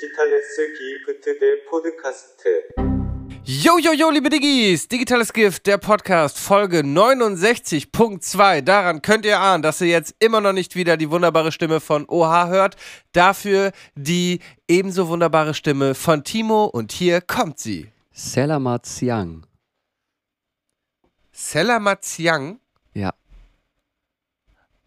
Digitales Gift, der Podcast. Yo, yo, yo, liebe Diggis! Digitales Gift, der Podcast, Folge 69.2. Daran könnt ihr ahnen, dass ihr jetzt immer noch nicht wieder die wunderbare Stimme von OH hört. Dafür die ebenso wunderbare Stimme von Timo und hier kommt sie. Selamat Siang. Selamat Siang? Ja.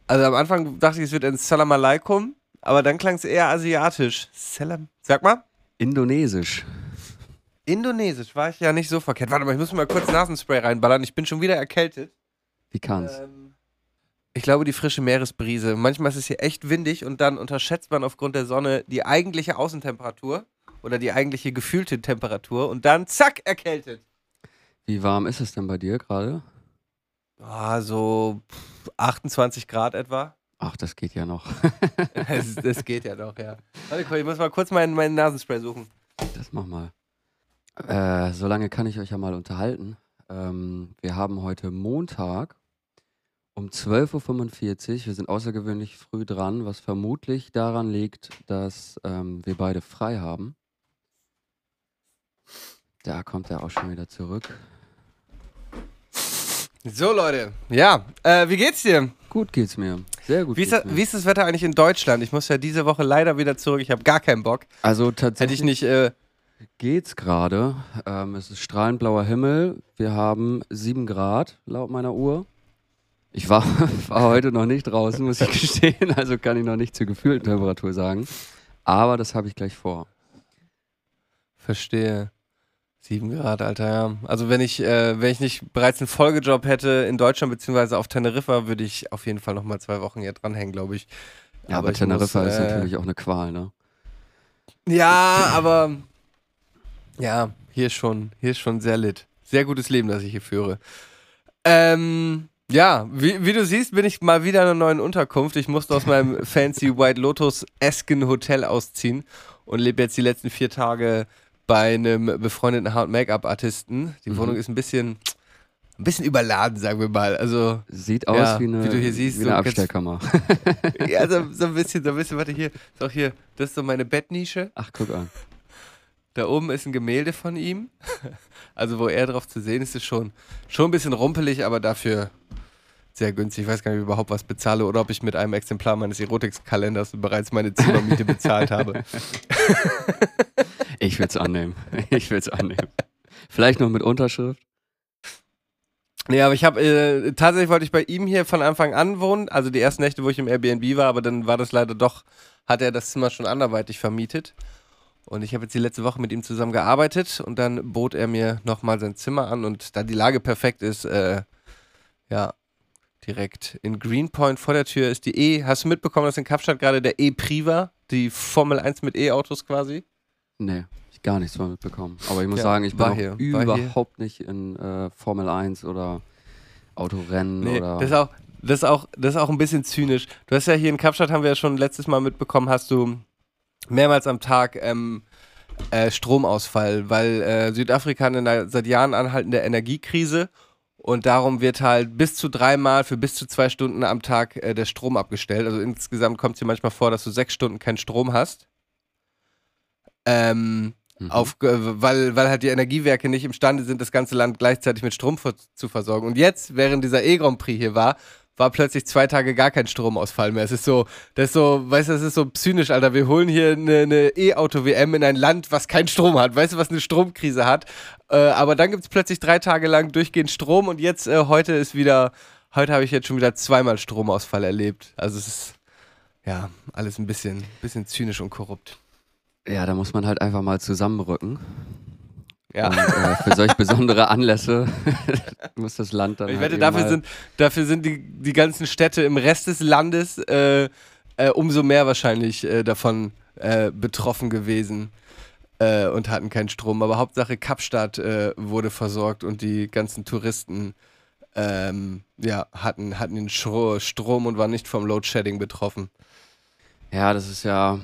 Also am Anfang dachte ich, es wird ein Salam Alaikum aber dann klang es eher asiatisch. Salam. Sag mal. Indonesisch. Indonesisch war ich ja nicht so verkehrt. Warte mal, ich muss mal kurz Nasenspray reinballern. Ich bin schon wieder erkältet. Wie kann's? Ähm, ich glaube, die frische Meeresbrise. Manchmal ist es hier echt windig und dann unterschätzt man aufgrund der Sonne die eigentliche Außentemperatur oder die eigentliche gefühlte Temperatur und dann zack, erkältet. Wie warm ist es denn bei dir gerade? Ah, so 28 Grad etwa. Ach, das geht ja noch. das, das geht ja noch, ja. Warte, ich muss mal kurz meinen, meinen Nasenspray suchen. Das mach mal. Äh, so lange kann ich euch ja mal unterhalten. Ähm, wir haben heute Montag um 12.45 Uhr. Wir sind außergewöhnlich früh dran, was vermutlich daran liegt, dass ähm, wir beide frei haben. Da kommt er auch schon wieder zurück. So, Leute. Ja, äh, wie geht's dir? Gut geht's mir. Sehr gut. Wie ist, das, mir. wie ist das Wetter eigentlich in Deutschland? Ich muss ja diese Woche leider wieder zurück. Ich habe gar keinen Bock. also Hätte tatsächlich ich nicht. Äh, geht's gerade. Ähm, es ist strahlend blauer Himmel. Wir haben 7 Grad laut meiner Uhr. Ich war, war heute noch nicht draußen, muss ich gestehen. Also kann ich noch nicht zur gefühlten Temperatur sagen. Aber das habe ich gleich vor. Verstehe. Sieben Grad, Alter, ja. Also wenn ich, äh, wenn ich nicht bereits einen Folgejob hätte in Deutschland beziehungsweise auf Teneriffa, würde ich auf jeden Fall nochmal zwei Wochen hier dranhängen, glaube ich. Ja, aber, ich Teneriffa muss, ist äh, natürlich auch eine Qual, ne? Ja, aber ja, hier ist schon, hier ist schon sehr lit. Sehr gutes Leben, das ich hier führe. Ähm, ja, wie, wie du siehst, bin ich mal wieder in einer neuen Unterkunft. Ich musste aus meinem fancy White Lotus-esken Hotel ausziehen und lebe jetzt die letzten vier Tage bei einem befreundeten Haar- und Make-up-Artisten. Die Mhm. Wohnung ist ein bisschen, ein bisschen überladen, sagen wir mal. Also, Sieht aus Ja, wie eine, wie du hier siehst, wie so eine Abstellkammer. ja, so, so ein bisschen, so ein bisschen, warte hier, ist auch hier, das ist so meine Bettnische. Ach, guck an. Da oben ist ein Gemälde von ihm. Also, wo er drauf zu sehen ist, ist schon, schon ein bisschen rumpelig, aber dafür sehr günstig. Ich weiß gar nicht, ob ich überhaupt was bezahle oder ob ich mit einem Exemplar meines Erotikkalenders bereits meine Zimmermiete bezahlt habe. Ich will es annehmen. Ich will es annehmen. Vielleicht noch mit Unterschrift. Nee, aber ich habe, äh, tatsächlich wollte ich bei ihm hier von Anfang an wohnen. Also die ersten Nächte, wo ich im Airbnb war, aber dann war das leider doch, hat er das Zimmer schon anderweitig vermietet. Und ich habe jetzt die letzte Woche mit ihm zusammen gearbeitet und dann bot er mir nochmal sein Zimmer an und da die Lage perfekt ist, äh, ja, direkt in Greenpoint vor der Tür ist die E. Hast du mitbekommen, dass in Kapstadt gerade der E-Priva, die Formel 1 mit E-Autos quasi? Nee, ich gar nichts von mitbekommen. Aber ich muss Ja, sagen, ich war hier, war hier. überhaupt nicht in äh, Formel 1 oder Autorennen Nee, oder. das ist auch, das ist auch, das ist auch ein bisschen zynisch. Du hast ja hier in Kapstadt, haben wir ja schon letztes Mal mitbekommen, hast du mehrmals am Tag ähm, äh, Stromausfall, weil äh, Südafrika hat eine seit Jahren anhaltende Energiekrise und darum wird halt bis zu dreimal für bis zu zwei Stunden am Tag äh, der Strom abgestellt. Also insgesamt kommt es dir manchmal vor, dass du sechs Stunden keinen Strom hast. Ähm, Mhm. auf, äh, weil, weil halt die Energiewerke nicht imstande sind, das ganze Land gleichzeitig mit Strom zu versorgen. Und jetzt, während dieser E-Grand Prix hier war, war plötzlich zwei Tage gar kein Stromausfall mehr. Es ist so, das ist so, weißt du, das ist so zynisch, Alter. Wir holen hier eine, E-Auto-WM in ein Land, was keinen Strom hat. Weißt du, was eine Stromkrise hat? Äh, aber dann gibt es plötzlich drei Tage lang durchgehend Strom und jetzt, äh, heute ist wieder, heute habe ich jetzt schon wieder zweimal Stromausfall erlebt. Also es ist, ja, alles ein bisschen, bisschen zynisch und korrupt. Ja, da muss man halt einfach mal zusammenrücken. Ja. Und äh, für solch besondere Anlässe muss das Land dann. Ich halt wette, dafür sind, dafür sind die, die ganzen Städte im Rest des Landes äh, äh, umso mehr wahrscheinlich äh, davon äh, betroffen gewesen äh, und hatten keinen Strom. Aber Hauptsache Kapstadt wurde versorgt und die ganzen Touristen ähm, ja, hatten, hatten den Strom und waren nicht vom Load-Shedding betroffen. Ja, das ist ja,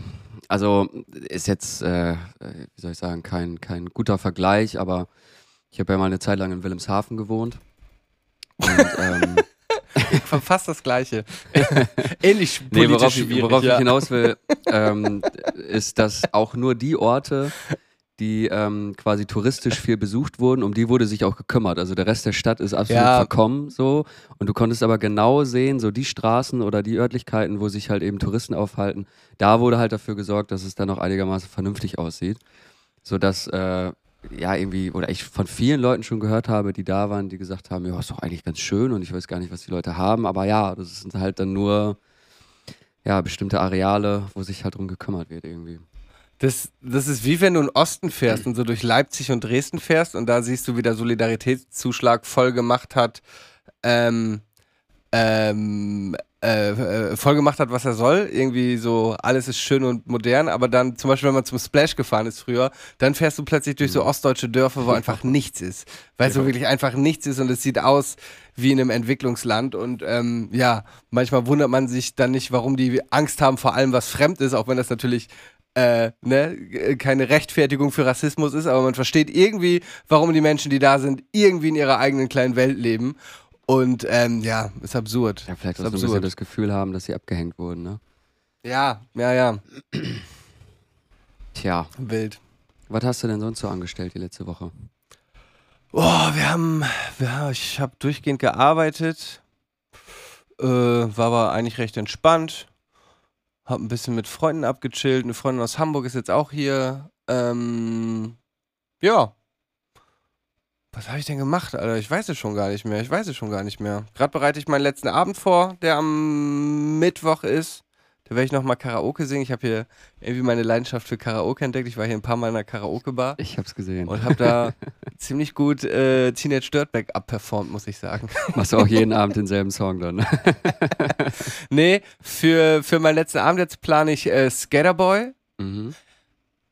also ist jetzt, äh, wie soll ich sagen, kein, kein guter Vergleich, aber ich habe ja mal eine Zeit lang in Wilhelmshaven gewohnt. Und ähm, Fast das Gleiche. Ähnlich Nee, politisch worauf, ich, worauf ja. ich hinaus will, ähm, ist, dass auch nur die Orte, die ähm, quasi touristisch viel besucht wurden, um die wurde sich auch gekümmert. Also der Rest der Stadt ist absolut Ja. verkommen so. Und du konntest aber genau sehen, so die Straßen oder die Örtlichkeiten, wo sich halt eben Touristen aufhalten, da wurde halt dafür gesorgt, dass es dann auch einigermaßen vernünftig aussieht. Sodass, äh, ja, irgendwie, oder ich von vielen Leuten schon gehört habe, die da waren, die gesagt haben, ja, ist doch eigentlich ganz schön und ich weiß gar nicht, was die Leute haben. Aber ja, das sind halt dann nur ja, bestimmte Areale, wo sich halt drum gekümmert wird irgendwie. Das, das ist wie wenn du in den Osten fährst und so durch Leipzig und Dresden fährst und da siehst du, wie der Solidaritätszuschlag voll gemacht hat, ähm, ähm, äh, äh, voll gemacht hat, was er soll. Irgendwie so, alles ist schön und modern, aber dann zum Beispiel, wenn man zum Splash gefahren ist früher, dann fährst du plötzlich durch so ostdeutsche Dörfer, wo einfach nichts ist. Weil so wirklich einfach nichts ist und es sieht aus wie in einem Entwicklungsland und ähm, ja, manchmal wundert man sich dann nicht, warum die Angst haben vor allem, was fremd ist, auch wenn das natürlich äh, ne, äh, keine Rechtfertigung für Rassismus ist, aber man versteht irgendwie, warum die Menschen, die da sind, irgendwie in ihrer eigenen kleinen Welt leben. Und ähm, ja, ist absurd. Ja, vielleicht ist auch so ein bisschen das Gefühl haben, dass sie abgehängt wurden, ne? Ja, ja, ja, Tja, wild. was hast du denn sonst so angestellt die letzte Woche? Oh, wir haben, ja, ich habe durchgehend gearbeitet, äh, war aber eigentlich recht entspannt, hab ein bisschen mit Freunden abgechillt. Eine Freundin aus Hamburg ist jetzt auch hier. Ähm, ja. Was habe ich denn gemacht, Alter? Ich weiß es schon gar nicht mehr. Ich weiß es schon gar nicht mehr. Gerade bereite ich meinen letzten Abend vor, der am Mittwoch ist. Da werde ich nochmal Karaoke singen. Ich habe hier irgendwie meine Leidenschaft für Karaoke entdeckt. Ich war hier ein paar Mal in einer Karaoke-Bar. Ich hab's gesehen. Und habe da ziemlich gut äh, Teenage Dirtbag abperformt, muss ich sagen. Machst du auch jeden Abend denselben Song dann? ne? nee, für, für meinen letzten Abend jetzt plane ich äh, Skaterboy. mhm.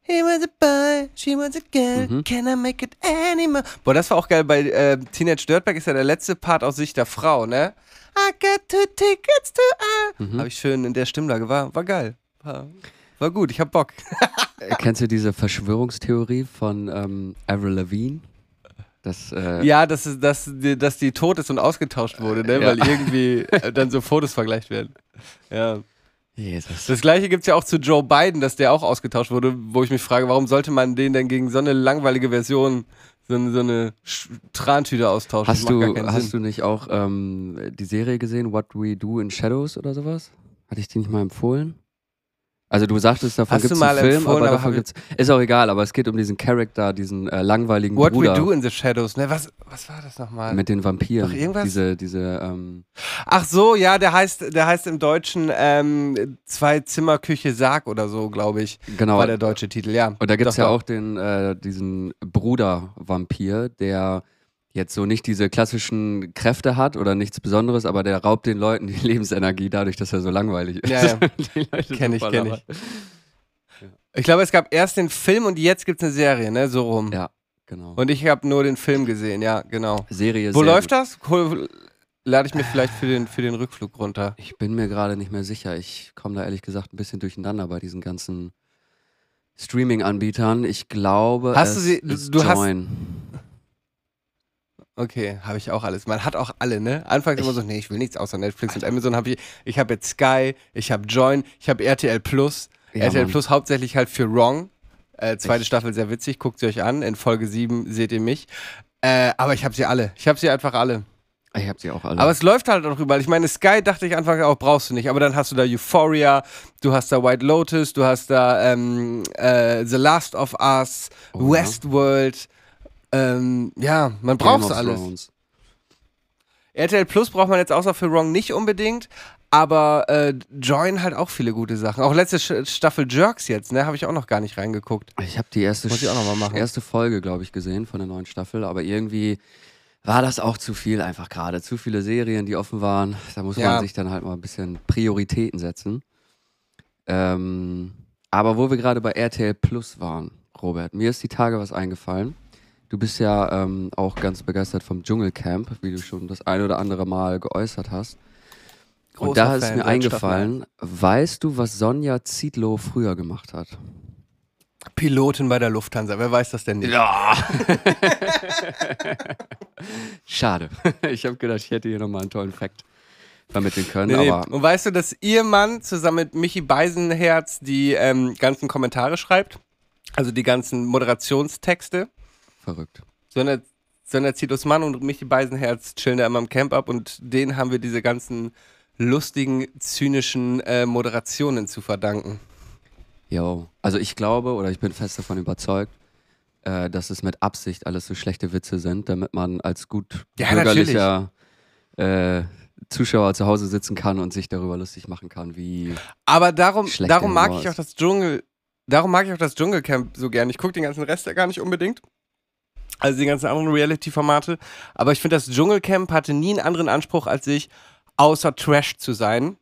He was a boy, she was a girl, Mhm. can I make it anymore? Boah, das war auch geil, bei äh, Teenage Dirtbag ist ja der letzte Part aus Sicht der Frau, ne? I got two tickets to a... Mhm. Habe ich schön in der Stimmlage, war, war geil. War, war gut, ich hab Bock. Kennst du diese Verschwörungstheorie von ähm, Avril Lavigne? Das, äh, Ja, dass, dass, die- dass die tot ist und ausgetauscht wurde, ne? Ja. Weil irgendwie äh, dann so Fotos vergleicht werden. Ja. Jesus. Das gleiche gibt es ja auch zu Joe Biden, dass der auch ausgetauscht wurde, wo ich mich frage, warum sollte man den denn gegen so eine langweilige Version, so eine, so eine Trantüte austauschen? Hast du, hast Sinn. du nicht auch ähm, die Serie gesehen, What We Do in Shadows oder sowas? Hatte ich die nicht mal empfohlen? Also du sagtest, davon gibt es einen Film, aber davon gibt's. Ist auch egal, aber es geht um diesen Charakter, diesen äh, langweiligen What Bruder We Do in the Shadows, ne? Was, was war das nochmal? mit den Vampiren. Doch irgendwas? Diese, diese, ähm, Ach so, ja, der heißt, der heißt im Deutschen ähm, Zwei Zimmer Küche Sarg oder so, glaube ich. genau. War der deutsche Titel, ja. Und da gibt es ja auch den, äh, diesen Bruder-Vampir, der jetzt so nicht diese klassischen Kräfte hat oder nichts Besonderes, aber der raubt den Leuten die Lebensenergie dadurch, dass er so langweilig ist. Ja, ja. Die Leute Kenn so ich, voll kenn labern. Ich glaube, es gab erst den Film und jetzt gibt es eine Serie, ne? So rum. Ja, genau. Und ich habe nur den Film gesehen, ja, genau. Serie Wo sehr läuft das? Lade ich mir vielleicht für den, für den Rückflug runter. Ich bin mir gerade nicht mehr sicher. Ich komme da ehrlich gesagt ein bisschen durcheinander bei diesen ganzen Streaming-Anbietern. Ich glaube, Hast du sie- du hast- Join. Okay, habe ich auch alles. Man hat auch alle, ne? Anfangs immer so, nee, ich will nichts außer Netflix Also und Amazon habe ich. Ich habe jetzt Sky, ich habe Join, ich habe RTL Plus. Ja, RTL Mann. Plus hauptsächlich halt für Wrong. Äh, zweite Echt? Staffel sehr witzig, guckt sie euch an. In Folge 7 seht ihr mich. Äh, aber ich habe sie alle. Ich habe sie einfach alle. Ich habe sie auch alle. Aber es läuft halt auch überall. Ich meine, Sky dachte ich anfangs auch, brauchst du nicht. Aber dann hast du da Euphoria, du hast da White Lotus, du hast da ähm, äh, The Last of Us, Oh. Westworld. Ähm, ja, man braucht alles. Thrones. RTL Plus braucht man jetzt außer für Wrong nicht unbedingt. Aber äh, Join halt auch viele gute Sachen. Auch letzte Sch- Staffel Jerks jetzt, ne? Habe ich auch noch gar nicht reingeguckt. Ich habe die erste, erste Folge, glaube ich, gesehen von der neuen Staffel, aber irgendwie war das auch zu viel einfach gerade. Zu viele Serien, die offen waren. Da muss Ja. man sich dann halt mal ein bisschen Prioritäten setzen. Ähm, aber wo wir gerade bei RTL Plus waren, Robert, mir ist die Tage was eingefallen. Du bist ja ähm, auch ganz begeistert vom Dschungelcamp, wie du schon das ein oder andere Mal geäußert hast. Und Großer da ist Fan, mir seit eingefallen, weißt du, was Sonja Zietlow früher gemacht hat? Pilotin bei der Lufthansa, wer weiß das denn nicht? Ja. Schade. Ich habe gedacht, ich hätte hier nochmal einen tollen Fact. vermitteln können. Nee, nee. Aber Und weißt du, dass ihr Mann zusammen mit Michi Beisenherz die ähm, ganzen Kommentare schreibt? Also die ganzen Moderationstexte? verrückt. Sondern, sondern Zitos Mann und Michi Beisenherz chillen da immer im Camp ab und denen haben wir diese ganzen lustigen, zynischen äh, Moderationen zu verdanken. Jo. Also ich glaube oder ich bin fest davon überzeugt, äh, dass es mit Absicht alles so schlechte Witze sind, damit man als gut Ja, bürgerlicher äh, Zuschauer zu Hause sitzen kann und sich darüber lustig machen kann, wie Aber darum, darum mag ich auch das Dschungel, darum mag ich auch das Dschungelcamp so gern. Ich gucke den ganzen Rest ja gar nicht unbedingt. Also die ganzen anderen Reality-Formate. Aber ich finde, das Dschungelcamp hatte nie einen anderen Anspruch als ich, außer Trash zu sein.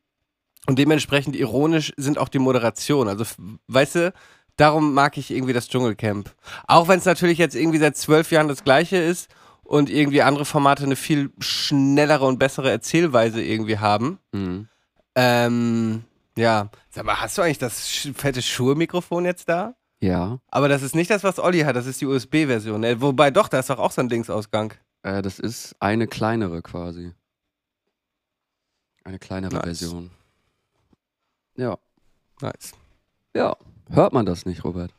Und dementsprechend ironisch sind auch die Moderationen. Also, weißt du, darum mag ich irgendwie das Dschungelcamp. Auch wenn es natürlich jetzt irgendwie seit zwölf Jahren das gleiche ist und irgendwie andere Formate eine viel schnellere und bessere Erzählweise irgendwie haben. Mhm. Ähm, ja. Sag mal, hast du eigentlich das fette Schuhe-Mikrofon jetzt da? Ja. Aber das ist nicht das, was Olli hat, das ist die USB-Version. Ne? Wobei doch, da ist doch auch so ein Dingsausgang. Äh, das ist eine kleinere quasi. Eine kleinere Nice. Version. Ja. Nice. Ja. Hört man das nicht, Robert?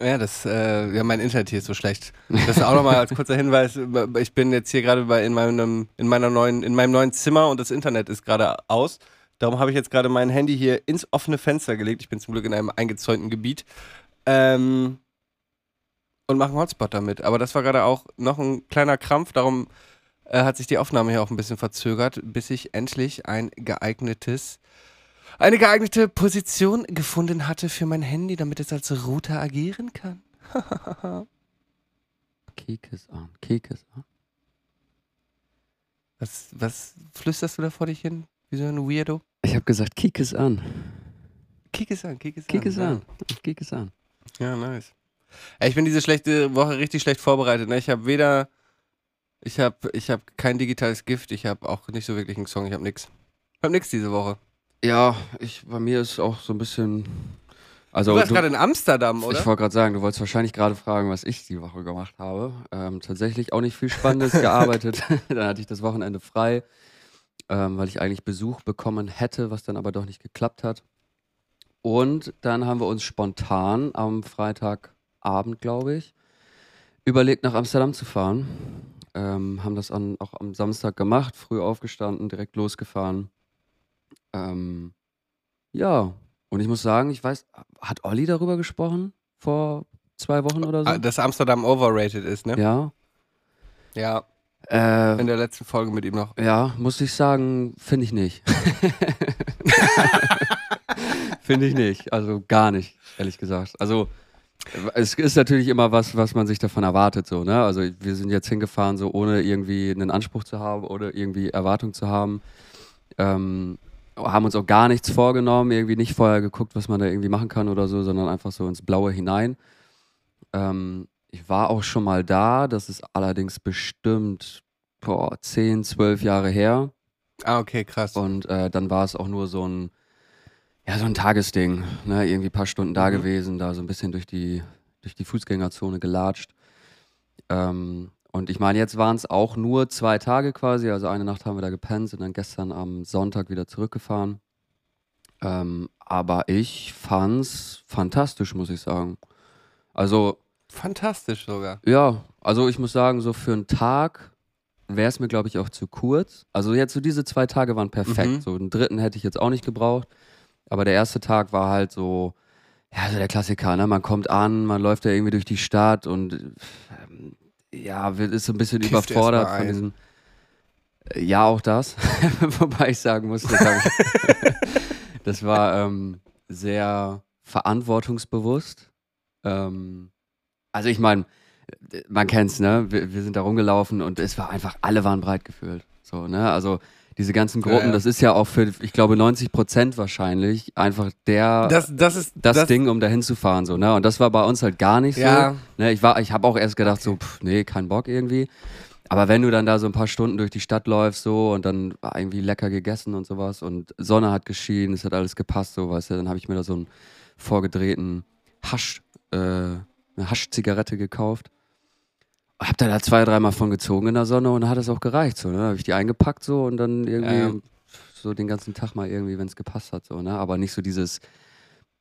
Ja, das, äh, ja, mein Internet hier ist so schlecht. Das ist auch nochmal als kurzer Hinweis. Ich bin jetzt hier gerade bei in meinem, in meiner neuen, in meinem neuen Zimmer und das Internet ist gerade aus. Darum habe ich jetzt gerade mein Handy hier ins offene Fenster gelegt. Ich bin zum Glück in einem eingezäunten Gebiet. Ähm, und mache einen Hotspot damit. Aber das war gerade auch noch ein kleiner Krampf. Darum äh, hat sich die Aufnahme hier auch ein bisschen verzögert, bis ich endlich ein geeignetes, eine geeignete Position gefunden hatte für mein Handy, damit es als Router agieren kann. Kekes an. Kekes an. Was, was flüsterst du da vor dich hin? Wie so ein Weirdo? Ich habe gesagt, Kekes an. Kick es an, kick es Kick es an. an. Kick es an. Ja, nice. Ey, Ich bin diese schlechte Woche richtig schlecht vorbereitet. Ne? Ich habe weder, ich habe ich hab kein digitales Gift, ich habe auch nicht so wirklich einen Song, ich habe nix. Ich habe nix diese Woche. Ja, ich, bei mir ist auch so ein bisschen. Also, du warst gerade in Amsterdam, oder? Ich wollte gerade sagen, du wolltest wahrscheinlich gerade fragen, was ich die Woche gemacht habe. Ähm, tatsächlich auch nicht viel Spannendes gearbeitet. dann hatte ich das Wochenende frei, ähm, weil ich eigentlich Besuch bekommen hätte, was dann aber doch nicht geklappt hat. Und dann haben wir uns spontan am Freitagabend, glaube ich, überlegt, nach Amsterdam zu fahren. Ähm, haben das an, auch am Samstag gemacht, früh aufgestanden, direkt losgefahren. Ähm, ja, und ich muss sagen, ich weiß, hat Olli darüber gesprochen vor zwei Wochen oder so? Ah, Dass Amsterdam overrated ist, ne? Ja. Ja, Äh, in der letzten Folge mit ihm noch. ja, muss ich sagen, finde ich nicht. finde ich nicht. Also gar nicht, ehrlich gesagt. Also es ist natürlich immer was, was man sich davon erwartet, so, ne? Also wir sind jetzt hingefahren, so ohne irgendwie einen Anspruch zu haben oder irgendwie Erwartung zu haben. Ähm, haben uns auch gar nichts vorgenommen, irgendwie nicht vorher geguckt, was man da irgendwie machen kann oder so, sondern einfach so ins Blaue hinein. Ähm, ich war auch schon mal da, das ist allerdings bestimmt boah, 10, 12 Jahre her. Ah, okay, krass. Und äh, dann war es auch nur so ein, ja, so ein Tagesding. Ne? Irgendwie ein paar Stunden da Mhm. gewesen, da so ein bisschen durch die, durch die Fußgängerzone gelatscht. Ähm, und ich meine, jetzt waren es auch nur zwei Tage quasi. Also eine Nacht haben wir da gepennt, sind dann gestern am Sonntag wieder zurückgefahren. Ähm, aber ich fand's fantastisch, muss ich sagen. Also, Fantastisch sogar. ja, also ich muss sagen, so für einen Tag wäre es mir, glaube ich, auch zu kurz. Also jetzt so diese zwei Tage waren perfekt. Mhm. So einen dritten hätte ich jetzt auch nicht gebraucht. Aber der erste Tag war halt so, ja, so der Klassiker, ne? Man kommt an, man läuft da irgendwie durch die Stadt und ähm, ja, wird- ist so ein bisschen Kifft überfordert von diesem. Ja, auch das. Wobei ich sagen muss, das, ich, das war ähm, sehr verantwortungsbewusst. Ähm, also ich meine, man kennt's, ne? Wir, wir sind da rumgelaufen und es war einfach, alle waren breit gefühlt. So, ne? Also diese ganzen Gruppen, ja. das ist ja auch für, ich glaube, 90 Prozent wahrscheinlich einfach der, das, Das, das ist Ding, um da hinzufahren, so, ne? Und das war bei uns halt gar nicht Ja. so. Ne? Ich war, ich habe auch erst gedacht, so, pff, nee, kein Bock irgendwie. Aber wenn du dann da so ein paar Stunden durch die Stadt läufst, so, und dann irgendwie lecker gegessen und sowas und Sonne hat geschienen, es hat alles gepasst, so, weißt du, dann habe ich mir da so einen vorgedrehten Hasch, äh, eine Haschzigarette gekauft. Hab da, da zwei, dreimal von gezogen in der Sonne und dann hat es auch gereicht, so, ne? Habe ich die eingepackt, so, und dann irgendwie Ja. so den ganzen Tag mal irgendwie, wenn es gepasst hat, so, ne? Aber nicht so dieses,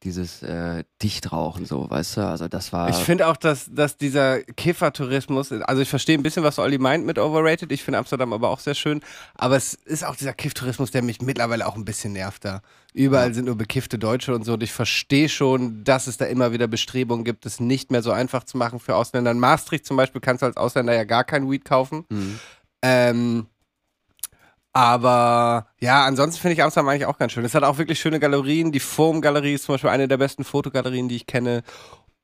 dieses äh, Dichtrauchen, so, weißt du? Also das war. Ich finde auch, dass, dass dieser Kiffertourismus, also ich verstehe ein bisschen, was Olli meint mit overrated. Ich finde Amsterdam aber auch sehr schön. Aber es ist auch dieser Kifftourismus, der mich mittlerweile auch ein bisschen nervt da. Überall sind nur bekiffte Deutsche und so. Und ich verstehe schon, dass es da immer wieder Bestrebungen gibt, es nicht mehr so einfach zu machen für Ausländer. In Maastricht zum Beispiel kannst du als Ausländer ja gar kein Weed kaufen. Mhm. Ähm, aber ja, ansonsten finde ich Amsterdam eigentlich auch ganz schön. Es hat auch wirklich schöne Galerien. Die Foam-Galerie ist zum Beispiel eine der besten Fotogalerien, die ich kenne.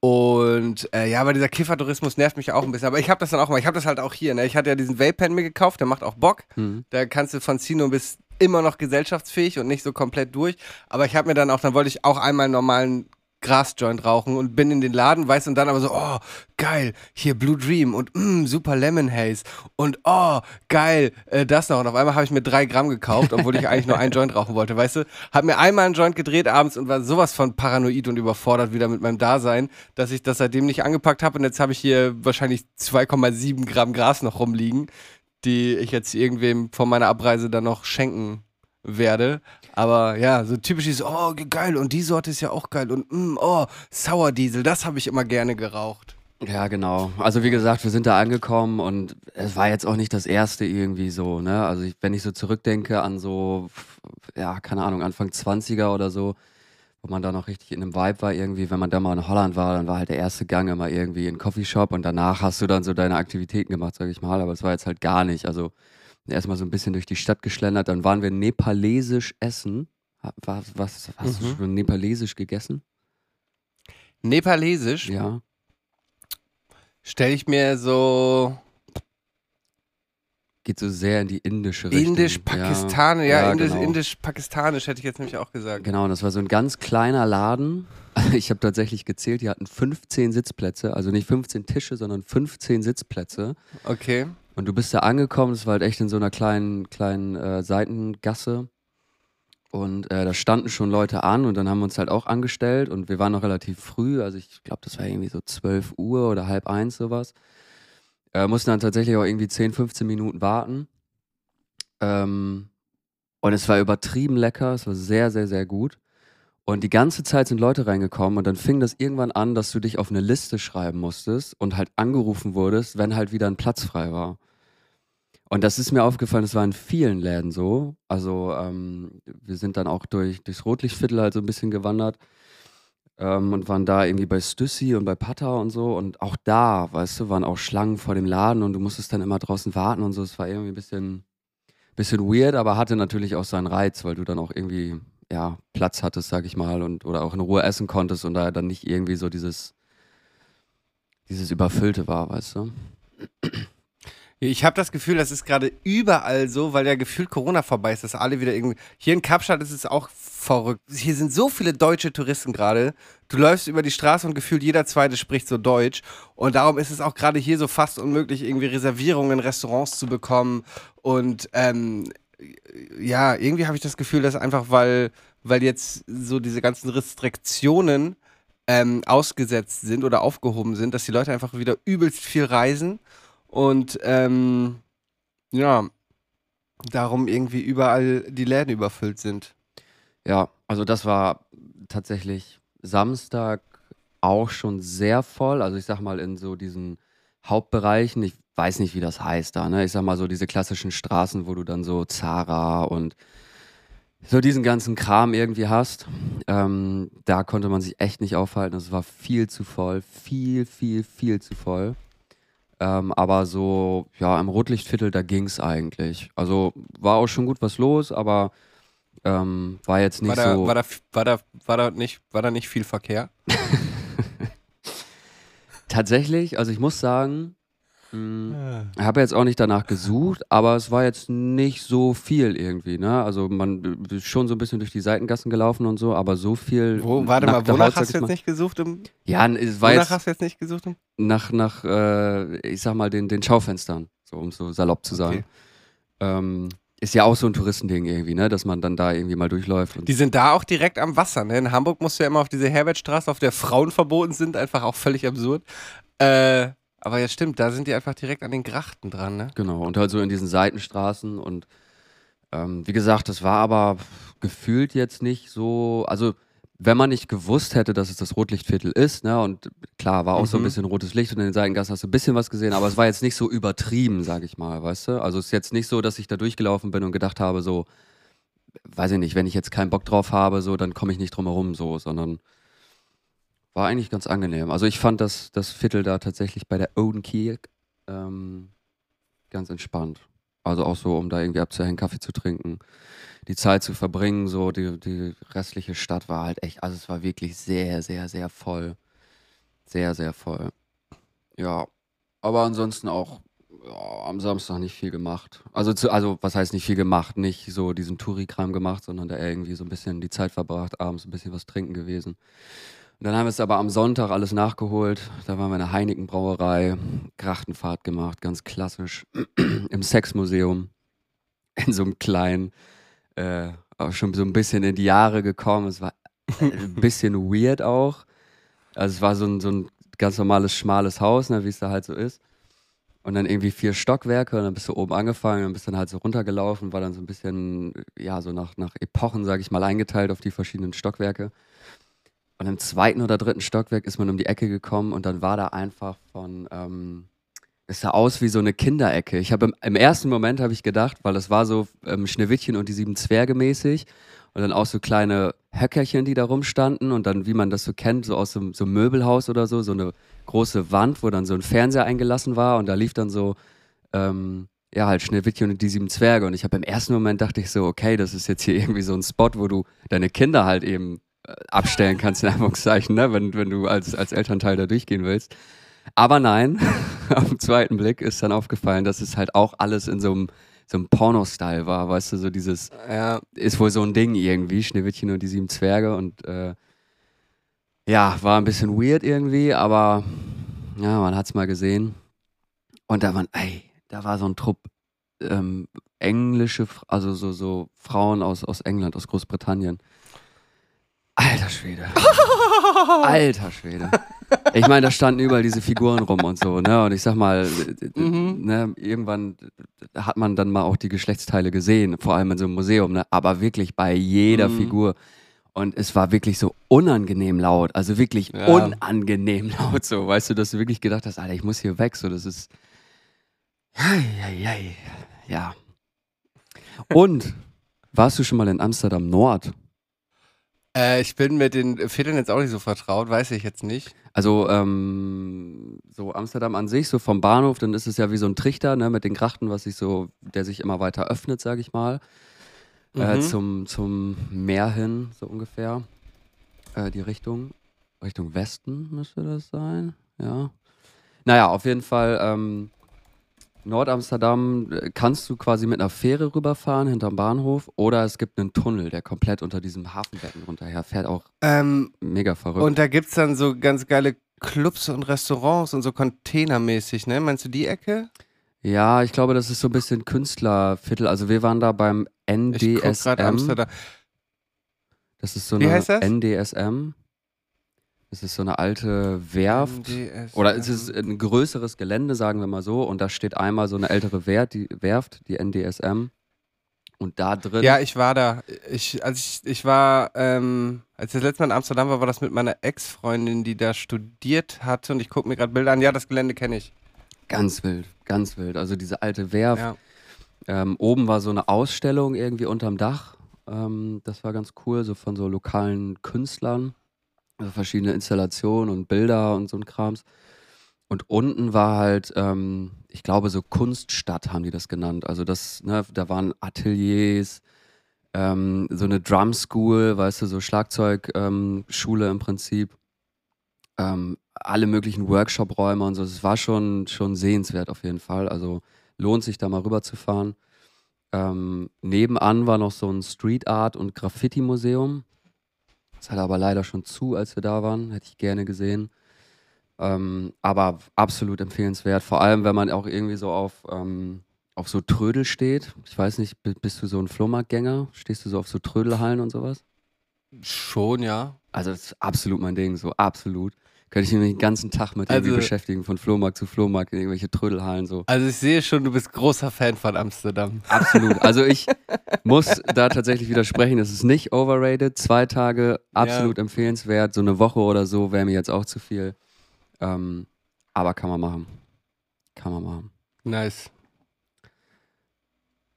Und äh, ja, aber dieser Kiffertourismus nervt mich auch ein bisschen. Aber ich habe das dann auch mal. Ich habe das halt auch hier. Ne? Ich hatte ja diesen Vape-Pen mir gekauft, der macht auch Bock. Mhm. Da kannst du von Sino bis immer noch gesellschaftsfähig und nicht so komplett durch. Aber ich habe mir dann auch, dann wollte ich auch einmal einen normalen Grasjoint rauchen und bin in den Laden, weißt und dann aber so, oh, geil, hier Blue Dream und mm, super Lemon Haze und oh, geil, äh, das noch. Und auf einmal habe ich mir drei Gramm gekauft, obwohl ich eigentlich nur einen Joint rauchen wollte, weißt du? Hab mir einmal einen Joint gedreht abends und war sowas von paranoid und überfordert wieder mit meinem Dasein, dass ich das seitdem nicht angepackt habe und jetzt habe ich hier wahrscheinlich 2,7 Gramm Gras noch rumliegen, die ich jetzt irgendwem vor meiner Abreise dann noch schenken werde. Aber ja, so typisch ist, oh, geil, und die Sorte ist ja auch geil. Und mm, oh, Sauerdiesel, das habe ich immer gerne geraucht. Ja, genau. Also wie gesagt, wir sind da angekommen und es war jetzt auch nicht das erste irgendwie so, ne? Also ich, wenn ich so zurückdenke an so, ja, keine Ahnung, Anfang 20er oder so, wo man da noch richtig in einem Vibe war irgendwie, wenn man da mal in Holland war, dann war halt der erste Gang immer irgendwie in einen Coffeeshop und danach hast du dann so deine Aktivitäten gemacht, sag ich mal, aber es war jetzt halt gar nicht. Also erstmal so ein bisschen durch die Stadt geschlendert, dann waren wir nepalesisch essen. Was, was hast du Mhm. schon nepalesisch gegessen? Nepalesisch Ja. stelle ich mir so Geht so sehr in die indische Richtung. indisch-pakistanisch, ja, indisch, genau. indisch-pakistanisch hätte ich jetzt nämlich auch gesagt. Genau, das war so ein ganz kleiner Laden. Ich habe tatsächlich gezählt, die hatten 15 Sitzplätze, also nicht 15 Tische, sondern 15 Sitzplätze. Okay. Und du bist da angekommen, das war halt echt in so einer kleinen, kleinen äh, Seitengasse. Und äh, da standen schon Leute an und dann haben wir uns halt auch angestellt und wir waren noch relativ früh, also ich glaube, das war irgendwie so 12 Uhr oder halb eins sowas. Äh, mussten dann tatsächlich auch irgendwie 10, 15 Minuten warten. Ähm, und es war übertrieben lecker, es war sehr, sehr, sehr gut. Und die ganze Zeit sind Leute reingekommen und dann fing das irgendwann an, dass du dich auf eine Liste schreiben musstest und halt angerufen wurdest, wenn halt wieder ein Platz frei war. Und das ist mir aufgefallen, das war in vielen Läden so. Also ähm, wir sind dann auch durch, durchs Rotlichtviertel halt so ein bisschen gewandert ähm, und waren da irgendwie bei Stüssi und bei Pata und so. Und auch da, weißt du, waren auch Schlangen vor dem Laden und du musstest dann immer draußen warten und so. Es war irgendwie ein bisschen, bisschen weird, aber hatte natürlich auch seinen Reiz, weil du dann auch irgendwie ja, Platz hattest, sag ich mal, und oder auch in Ruhe essen konntest und da dann nicht irgendwie so dieses, dieses Überfüllte war, weißt du? Ich habe das Gefühl, das ist gerade überall so, weil ja gefühlt Corona vorbei ist, dass alle wieder irgendwie. Hier in Kapstadt ist es auch verrückt. Hier sind so viele deutsche Touristen gerade. Du läufst über die Straße und gefühlt jeder zweite spricht so Deutsch. Und darum ist es auch gerade hier so fast unmöglich, irgendwie Reservierungen in Restaurants zu bekommen. Und ähm, ja, irgendwie habe ich das Gefühl, dass einfach, weil, weil jetzt so diese ganzen Restriktionen ähm, ausgesetzt sind oder aufgehoben sind, dass die Leute einfach wieder übelst viel reisen und ähm, ja, darum irgendwie überall die Läden überfüllt sind. Ja, also das war tatsächlich Samstag auch schon sehr voll. Also ich sag mal in so diesen Hauptbereichen, ich weiß nicht, wie das heißt da, ne? Ich sag mal so diese klassischen Straßen, wo du dann so Zara und so diesen ganzen Kram irgendwie hast. Ähm, da konnte man sich echt nicht aufhalten. Es war viel zu voll, viel, viel, viel zu voll. Ähm, aber so, ja, im Rotlichtviertel, da ging's eigentlich. Also war auch schon gut was los, aber ähm, war jetzt nicht War da, so. war, da, war, da, war, da nicht, war da nicht viel Verkehr? Tatsächlich, also ich muss sagen, ich habe jetzt auch nicht danach gesucht, aber es war jetzt nicht so viel irgendwie, ne? Also man ist schon so ein bisschen durch die Seitengassen gelaufen und so, aber so viel. Wo, warte mal, wonach Haut, hast du jetzt mal. nicht gesucht? Im, Ja, es war wonach jetzt hast du jetzt nicht gesucht? Im, nach, nach äh, ich sag mal, den, den Schaufenstern, so um so salopp zu sagen. Okay. Ähm, ist ja auch so ein Touristending irgendwie, ne? Dass man dann da irgendwie mal durchläuft. Die sind da auch direkt am Wasser. Ne? In Hamburg musst du ja immer auf diese Herbertstraße, auf der Frauen verboten sind, einfach auch völlig absurd. Äh, aber ja, stimmt, da sind die einfach direkt an den Grachten dran. Ne? Genau, und halt so in diesen Seitenstraßen und Ähm, wie gesagt, das war aber gefühlt jetzt nicht so, also wenn man nicht gewusst hätte, dass es das Rotlichtviertel ist, ne, und klar, war auch so ein Mhm. bisschen rotes Licht und in den Seitengassen hast du ein bisschen was gesehen, aber es war jetzt nicht so übertrieben, sag ich mal, weißt du? Also es ist jetzt nicht so, dass ich da durchgelaufen bin und gedacht habe, so, weiß ich nicht, wenn ich jetzt keinen Bock drauf habe, so, dann komme ich nicht drum herum, so, sondern war eigentlich ganz angenehm. Also ich fand das, das Viertel da tatsächlich bei der Odenkirk ähm, ganz entspannt. Also auch so, um da irgendwie abzuhängen, Kaffee zu trinken, die Zeit zu verbringen, so die, die restliche Stadt war halt echt, also es war wirklich sehr, sehr, sehr voll. Sehr, sehr voll. Ja, aber ansonsten auch ja, am Samstag nicht viel gemacht. Also, zu, also was heißt nicht viel gemacht? Nicht so diesen Touri-Kram gemacht, sondern da irgendwie so ein bisschen die Zeit verbracht, abends ein bisschen was trinken gewesen. Dann haben wir es aber am Sonntag alles nachgeholt. Da waren wir in der Heineken-Brauerei, Grachtenfahrt gemacht, ganz klassisch, im Sexmuseum, in so einem kleinen, äh, auch schon so ein bisschen in die Jahre gekommen. Es war ein bisschen weird auch. Also es war so ein, so ein ganz normales, schmales Haus, ne, wie es da halt so ist. Und dann irgendwie vier Stockwerke und dann bist du oben angefangen und bist dann halt so runtergelaufen, war dann so ein bisschen, ja, so nach, nach Epochen, sage ich mal, eingeteilt auf die verschiedenen Stockwerke. Und im zweiten oder dritten Stockwerk ist man um die Ecke gekommen und dann war da einfach von, ähm, es sah aus wie so eine Kinderecke. Ich habe im, im ersten Moment habe ich gedacht, weil das war so ähm, Schneewittchen und die sieben Zwerge mäßig und dann auch so kleine Höckerchen, die da rumstanden und dann, wie man das so kennt, so aus so, einem- so einem Möbelhaus oder so, so eine große Wand, wo dann so ein Fernseher eingelassen war und da lief dann so, ähm, ja, halt Schneewittchen und die sieben Zwerge. Und ich habe im ersten Moment dachte ich so, okay, das ist jetzt hier irgendwie so ein Spot, wo du deine Kinder halt eben abstellen kannst, in Anführungszeichen, ne? wenn, wenn du als, als Elternteil da durchgehen willst. Aber nein, auf den zweiten Blick ist dann aufgefallen, dass es halt auch alles in so einem, so einem Porno-Style war, weißt du, so dieses, Ja, ist wohl so ein Ding irgendwie, Schneewittchen und die sieben Zwerge und äh, ja, war ein bisschen weird irgendwie, aber ja, man hat's mal gesehen. Und da waren, ey, da war so ein Trupp ähm, englische, also so, so Frauen aus, aus England, aus Großbritannien. Alter Schwede. Alter Schwede. Ich meine, da standen überall diese Figuren rum und so, ne? Und ich sag mal, Mhm. ne, irgendwann hat man dann mal auch die Geschlechtsteile gesehen, vor allem in so einem Museum, ne? Aber wirklich bei jeder Mhm. Figur. Und es war wirklich so unangenehm laut, also wirklich Ja. unangenehm laut, so, weißt du, dass du wirklich gedacht hast, Alter, ich muss hier weg, so, das ist, ja. Und, warst du schon mal in Amsterdam Nord? Äh, ich bin mit den Vierteln jetzt auch nicht so vertraut, weiß ich jetzt nicht. Also ähm, so Amsterdam an sich, so vom Bahnhof, dann ist es ja wie so ein Trichter, ne, mit den Grachten, was sich so, der sich immer weiter öffnet, sage ich mal, äh, Mhm. zum, zum Meer hin, so ungefähr. Äh, die Richtung, Richtung Westen müsste das sein, ja. Naja, auf jeden Fall, ähm, Nordamsterdam äh, kannst du quasi mit einer Fähre rüberfahren hinterm Bahnhof oder es gibt einen Tunnel, der komplett unter diesem Hafenbecken runterher fährt, auch Ähm, mega verrückt. und da gibt es dann so ganz geile Clubs und Restaurants und so containermäßig, ne? Meinst du die Ecke? Ja, ich glaube, das ist so ein bisschen Künstlerviertel. Also wir waren da beim Ich guck NDSM. Amsterdam. Das ist so Wie eine heißt das? NDSM. Das ist so eine alte Werft. NDSM. Oder es ist ein größeres Gelände, sagen wir mal so. Und da steht einmal so eine ältere Werft, die, Werft, die NDSM. Und da drin. Ja, ich war da. Ich, als ich, ich war, ähm, als ich das letzte Mal in Amsterdam war, war das mit meiner Ex-Freundin, die da studiert hatte und ich gucke mir gerade Bilder an. Ja, das Gelände kenne ich. Ganz wild, ganz wild. Also diese alte Werft. Ja. Ähm, oben war so eine Ausstellung irgendwie unterm Dach. Ähm, das war ganz cool, so von so lokalen Künstlern. Verschiedene Installationen und Bilder und so ein Krams. Und unten war halt, ähm, ich glaube, so Kunststadt haben die das genannt. Also das, ne, da waren Ateliers, ähm, so eine Drum School, weißt du, so Schlagzeugschule ähm, im Prinzip. Ähm, alle möglichen Workshop-Räume und so. Es war schon, schon sehenswert auf jeden Fall. Also lohnt sich da mal rüber zu. Ähm, nebenan war noch so ein Street Art und Graffiti Museum. Das hat aber leider schon zu, als wir da waren. Hätte ich gerne gesehen. Ähm, aber absolut empfehlenswert. Vor allem, wenn man auch irgendwie so auf, ähm, auf so Trödel steht. Ich weiß nicht, bi- bist du so ein Flohmarktgänger? Stehst du so auf so Trödelhallen und sowas? Schon, ja. Also das ist absolut mein Ding, so absolut. Könnte ich mich den ganzen Tag mit irgendwie Also- beschäftigen, von Flohmarkt zu Flohmarkt, in irgendwelche Trödelhallen so. Also ich sehe schon, du bist großer Fan von Amsterdam. Absolut. Also ich muss da tatsächlich widersprechen, es ist nicht overrated. Zwei Tage absolut empfehlenswert. So eine Woche oder so wäre mir jetzt auch zu viel. Ähm, aber kann man machen. Kann man machen. Nice.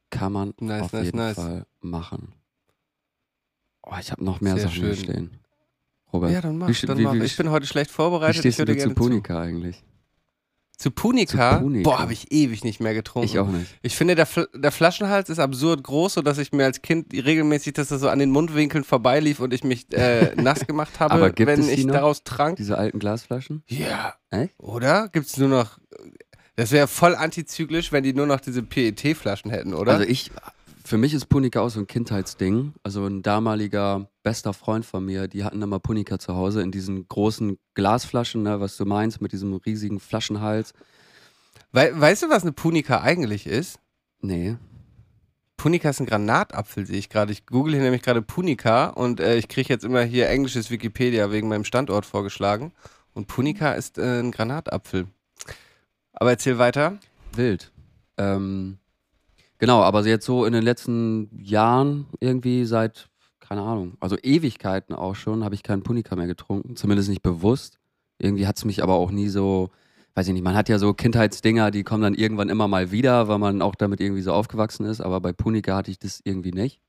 Kann man Nice, auf nice, jeden nice. Fall machen. Oh, ich habe noch mehr Sehr Sachen hier stehen. Robert, Ja, dann mach, wie, dann wie, mach. wie, Ich bin heute schlecht wie vorbereitet. stehst ich du würde zu gerne Punika eigentlich? Zu Punika? Zu Punika. Boah, habe ich ewig nicht mehr getrunken. Ich auch nicht. Ich finde, der, Fl der Flaschenhals ist absurd groß, sodass ich mir als Kind regelmäßig, dass das so an den Mundwinkeln vorbeilief und ich mich äh, nass gemacht habe, Aber gibt wenn es ich noch? daraus trank. Diese alten Glasflaschen? Ja. Echt? Oder? Gibt es nur noch. Das wäre voll antizyklisch, wenn die nur noch diese PET-Flaschen hätten, oder? Also ich, für mich ist Punika auch so ein Kindheitsding. Also ein damaliger bester Freund von mir, die hatten immer Punika zu Hause in diesen großen Glasflaschen, ne, was du meinst, mit diesem riesigen Flaschenhals. Wei weißt du, was eine Punika eigentlich ist? Nee. Punika ist ein Granatapfel, sehe ich gerade. Ich google hier nämlich gerade Punika und äh, ich kriege jetzt immer hier englisches Wikipedia wegen meinem Standort vorgeschlagen. Und Punika ist äh, ein Granatapfel. Aber erzähl weiter. Wild. Ähm, genau, aber jetzt so in den letzten Jahren irgendwie seit, keine Ahnung, also Ewigkeiten auch schon, habe ich keinen Punika mehr getrunken. Zumindest nicht bewusst. Irgendwie hat es mich aber auch nie so, weiß ich nicht, man hat ja so Kindheitsdinger, die kommen dann irgendwann immer mal wieder, weil man auch damit irgendwie so aufgewachsen ist. Aber bei Punika hatte ich das irgendwie nicht.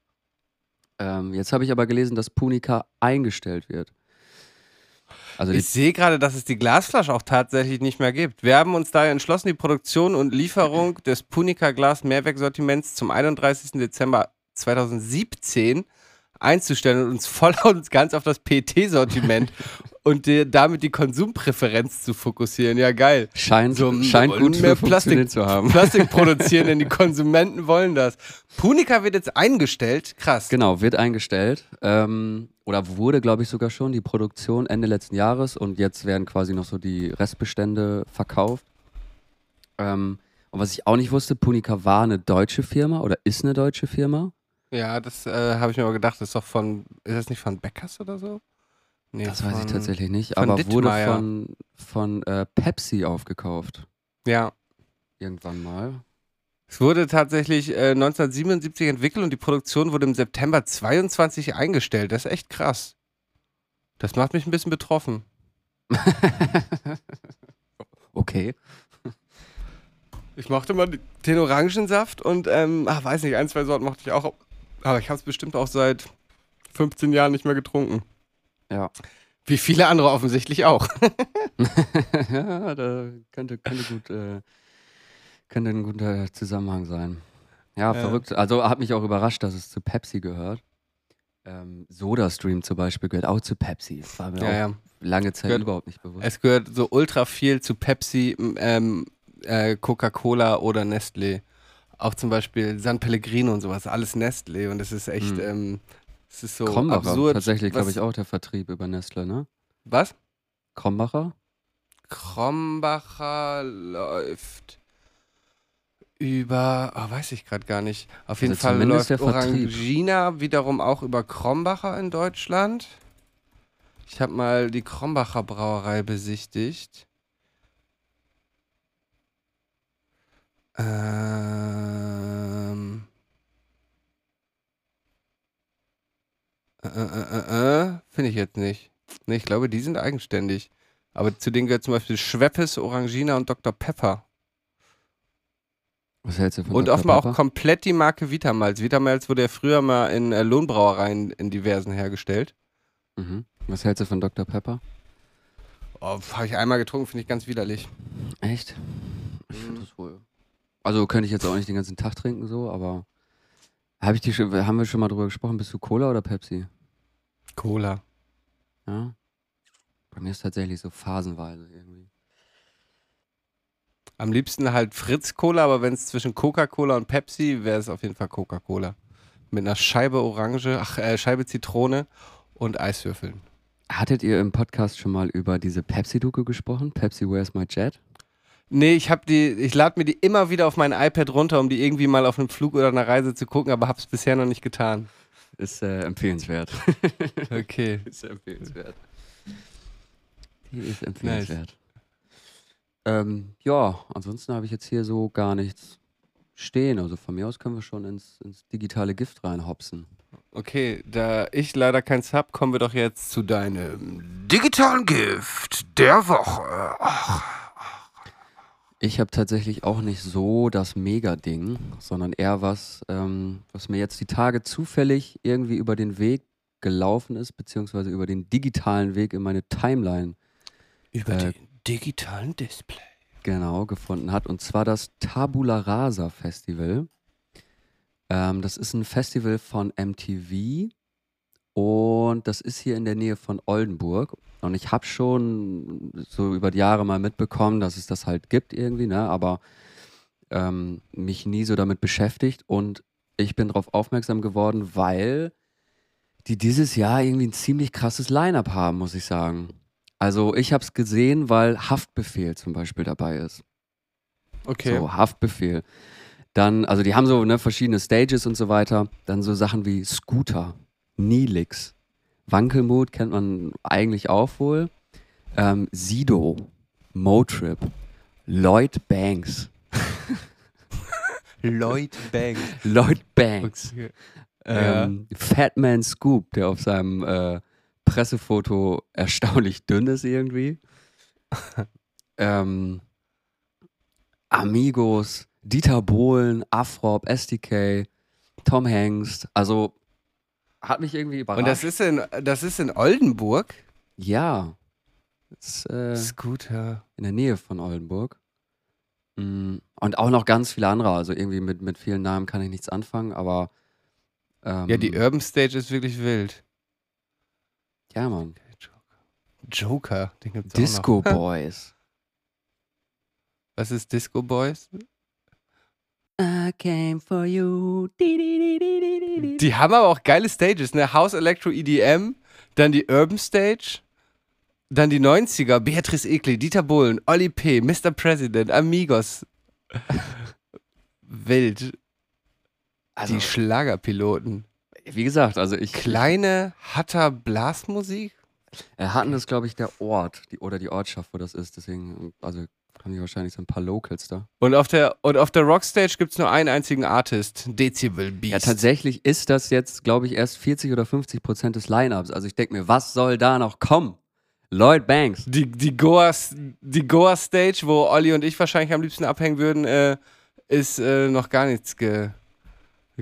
Ähm, jetzt habe ich aber gelesen, dass Punika eingestellt wird. Also Ich sehe gerade, dass es die Glasflasche auch tatsächlich nicht mehr gibt. Wir haben uns daher entschlossen, die Produktion und Lieferung des Punica Glas Mehrwerksortiments zum 31. Dezember 2017 einzustellen und uns voll und ganz auf das PT-Sortiment und die, damit die Konsumpräferenz zu fokussieren. Ja, geil. scheint, So, scheint gut mehr Plastik- zu haben. Plastik produzieren, denn die Konsumenten wollen das. Punica wird jetzt eingestellt. Krass. Genau, wird eingestellt. Ähm, oder wurde, glaube ich, sogar schon die Produktion Ende letzten Jahres und jetzt werden quasi noch so die Restbestände verkauft. Ähm, und was ich auch nicht wusste, Punica war eine deutsche Firma oder ist eine deutsche Firma. Ja, das äh, habe ich mir aber gedacht. Das ist doch von, ist das nicht von Beckers oder so? Nee, Das weiß ich tatsächlich nicht, aber wurde Dittmeier. von, von äh, Pepsi aufgekauft. Ja. Irgendwann mal. Es wurde tatsächlich äh, 1977 entwickelt und die Produktion wurde im September 22 eingestellt. Das ist echt krass. Das macht mich ein bisschen betroffen. okay. Ich mochte mal den Orangensaft und, ähm, ach, weiß nicht, ein, zwei Sorten mochte ich auch. Aber ich habe es bestimmt auch seit 15 Jahren nicht mehr getrunken. Ja. Wie viele andere offensichtlich auch. ja, da könnte, könnte gut, äh, könnte ein guter Zusammenhang sein. Ja, Ja. verrückt. Also hat mich auch überrascht, dass es zu Pepsi gehört. Ähm, SodaStream zum Beispiel gehört auch zu Pepsi. Das war mir Ja, auch ja. lange Zeit Gehört- überhaupt nicht bewusst. Es gehört so ultra viel zu Pepsi, ähm, äh, Coca-Cola oder Nestlé. Auch zum Beispiel San Pellegrino und sowas, alles Nestlé. Und es ist echt, Mhm. ähm, es ist so Krombacher, absurd. tatsächlich, glaube ich, auch der Vertrieb über Nestle, ne? Was? Krombacher? Krombacher läuft über, ah, weiß ich gerade gar nicht. Auf jeden Also Fall läuft. Orangina wiederum auch über Krombacher in Deutschland. Ich habe mal die Krombacher Brauerei besichtigt. Ähm. Äh, äh, äh, Finde ich jetzt nicht. Nee, ich glaube, die sind eigenständig. Aber zu denen gehört zum Beispiel Schweppes, Orangina und Dr. Pepper. Was hältst du von Und Dr. offenbar Pepper? auch komplett die Marke Vitamalz. Vitamalz wurde ja früher mal in äh, Lohnbrauereien in diversen hergestellt. Mhm. Was hältst du von Dr. Pepper? Oh, Habe ich einmal getrunken, finde ich ganz widerlich. Echt? Ich Mhm. finde das wohl. Also könnte ich jetzt auch nicht den ganzen Tag trinken, so, aber. Hab ich die schon, haben wir schon mal drüber gesprochen? Bist du Cola oder Pepsi? Cola. Ja. Bei mir ist tatsächlich so phasenweise irgendwie. Am liebsten halt Fritz Cola, aber wenn es zwischen Coca-Cola und Pepsi, wäre es auf jeden Fall Coca-Cola. Mit einer Scheibe Orange, ach, äh, Scheibe Zitrone und Eiswürfeln. Hattet ihr im Podcast schon mal über diese Pepsi-Doku gesprochen? Pepsi Where's My Jet? Nee, ich habe die, ich lade mir die immer wieder auf mein iPad runter, um die irgendwie mal auf einem Flug oder einer Reise zu gucken, aber habe es bisher noch nicht getan. Ist äh, empfehlenswert. Okay. ist empfehlenswert. Die ist empfehlenswert. Ähm, ja, ansonsten habe ich jetzt hier so gar nichts stehen. Also von mir aus können wir schon ins, ins digitale Gift reinhopsen. Okay, da ich leider keins hab, kommen wir doch jetzt zu deinem digitalen Gift der Woche. Ach. Ich habe tatsächlich auch nicht so das Mega-Ding, sondern eher was, ähm, was mir jetzt die Tage zufällig irgendwie über den Weg gelaufen ist, beziehungsweise über den digitalen Weg in meine Timeline Über Äh, den digitalen Display. genau gefunden hat. Und zwar das Tabula Rasa Festival. Ähm, das ist ein Festival von MTV und das ist hier in der Nähe von Oldenburg. Und ich habe schon so über die Jahre mal mitbekommen, dass es das halt gibt irgendwie, ne? aber ähm, mich nie so damit beschäftigt. Und ich bin darauf aufmerksam geworden, weil die dieses Jahr irgendwie ein ziemlich krasses Line-up haben, muss ich sagen. Also ich habe es gesehen, weil Haftbefehl zum Beispiel dabei ist. Okay. So, Haftbefehl. Dann, also die haben so ne, verschiedene Stages und so weiter. Dann so Sachen wie Scooter, Nilix, Wankelmut kennt man eigentlich auch wohl. Ähm, Sido, Motrip, Lloyd Banks. Lloyd Banks. Lloyd Banks. Okay. Ähm, Fatman Scoop, der auf seinem äh, Pressefoto erstaunlich dünn ist irgendwie. ähm, Amigos, Dieter Bohlen, Afrop, SDK, Tom Hanks. Also hat mich irgendwie überrascht. Und das ist in, das ist in Oldenburg? ja. Das ist, äh, Scooter. in der Nähe von Oldenburg. Mm, Und auch noch ganz viele andere. Also irgendwie mit, mit vielen Namen kann ich nichts anfangen, aber. Ähm, Ja, die Urban Stage ist wirklich wild. Ja, Mann. Joker, den gibt's Disco auch noch. Boys. Was ist Disco Boys? I came for you. Di, di, di, di, di, di. Die haben aber auch geile Stages, ne? House Electro EDM, dann die Urban Stage, dann die 90er, Beatrice Egli, Dieter Bohlen, Oli P., Mr. President, Amigos. Wild. Also, die Schlagerpiloten. wie gesagt, also ich. Kleine Hatter Blasmusik? Er hatten das, glaube ich, der Ort die, oder die Ortschaft, wo das ist. Deswegen, also haben die wahrscheinlich so ein paar Locals da. Und auf der, und auf der Rockstage gibt es nur einen einzigen Artist, Dezibel Beast. Ja, tatsächlich ist das jetzt, glaube ich, erst 40 oder 50 Prozent des Line-Ups. Also ich denke mir, was soll da noch kommen? Lloyd Banks. Die, die, Goa, die Goa Stage, wo Olli und ich wahrscheinlich am liebsten abhängen würden, äh, ist äh, noch gar nichts ge,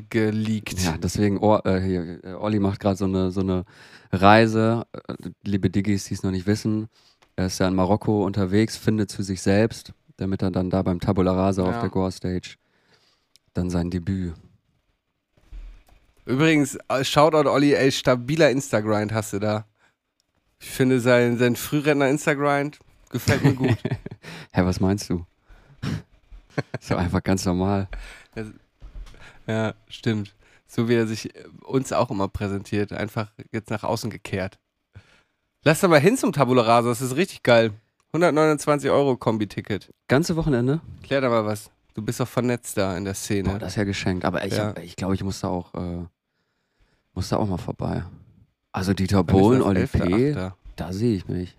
geleakt. Ja, deswegen, oh, äh, hier, äh, Olli macht gerade so eine, so eine Reise. Äh, liebe Diggis, die es noch nicht wissen. Er ist ja in Marokko unterwegs, findet zu sich selbst, damit er dann da beim Tabula Rasa auf Ja. der Goa Stage dann sein Debüt. Übrigens, äh, Shoutout Olli, ey, stabiler Instagrind hast du da. Ich finde sein, sein Frührentner Instagrind gefällt mir gut. Hä, was meinst du? ist doch einfach ganz normal. ja, stimmt. So wie er sich äh, uns auch immer präsentiert, einfach jetzt nach außen gekehrt. Lass doch mal hin zum Tabula Rasa, das ist richtig geil. 129 Euro Kombi-Ticket. Ganze Wochenende? Klär da mal was. Du bist doch vernetzt da in der Szene. Boah, das ist ja geschenkt. Aber ich Ja. glaube, ich, glaub, ich muss da auch, äh, muss da auch mal vorbei. Also Dieter Bohlen? Oli 11.8.? P., da sehe ich mich.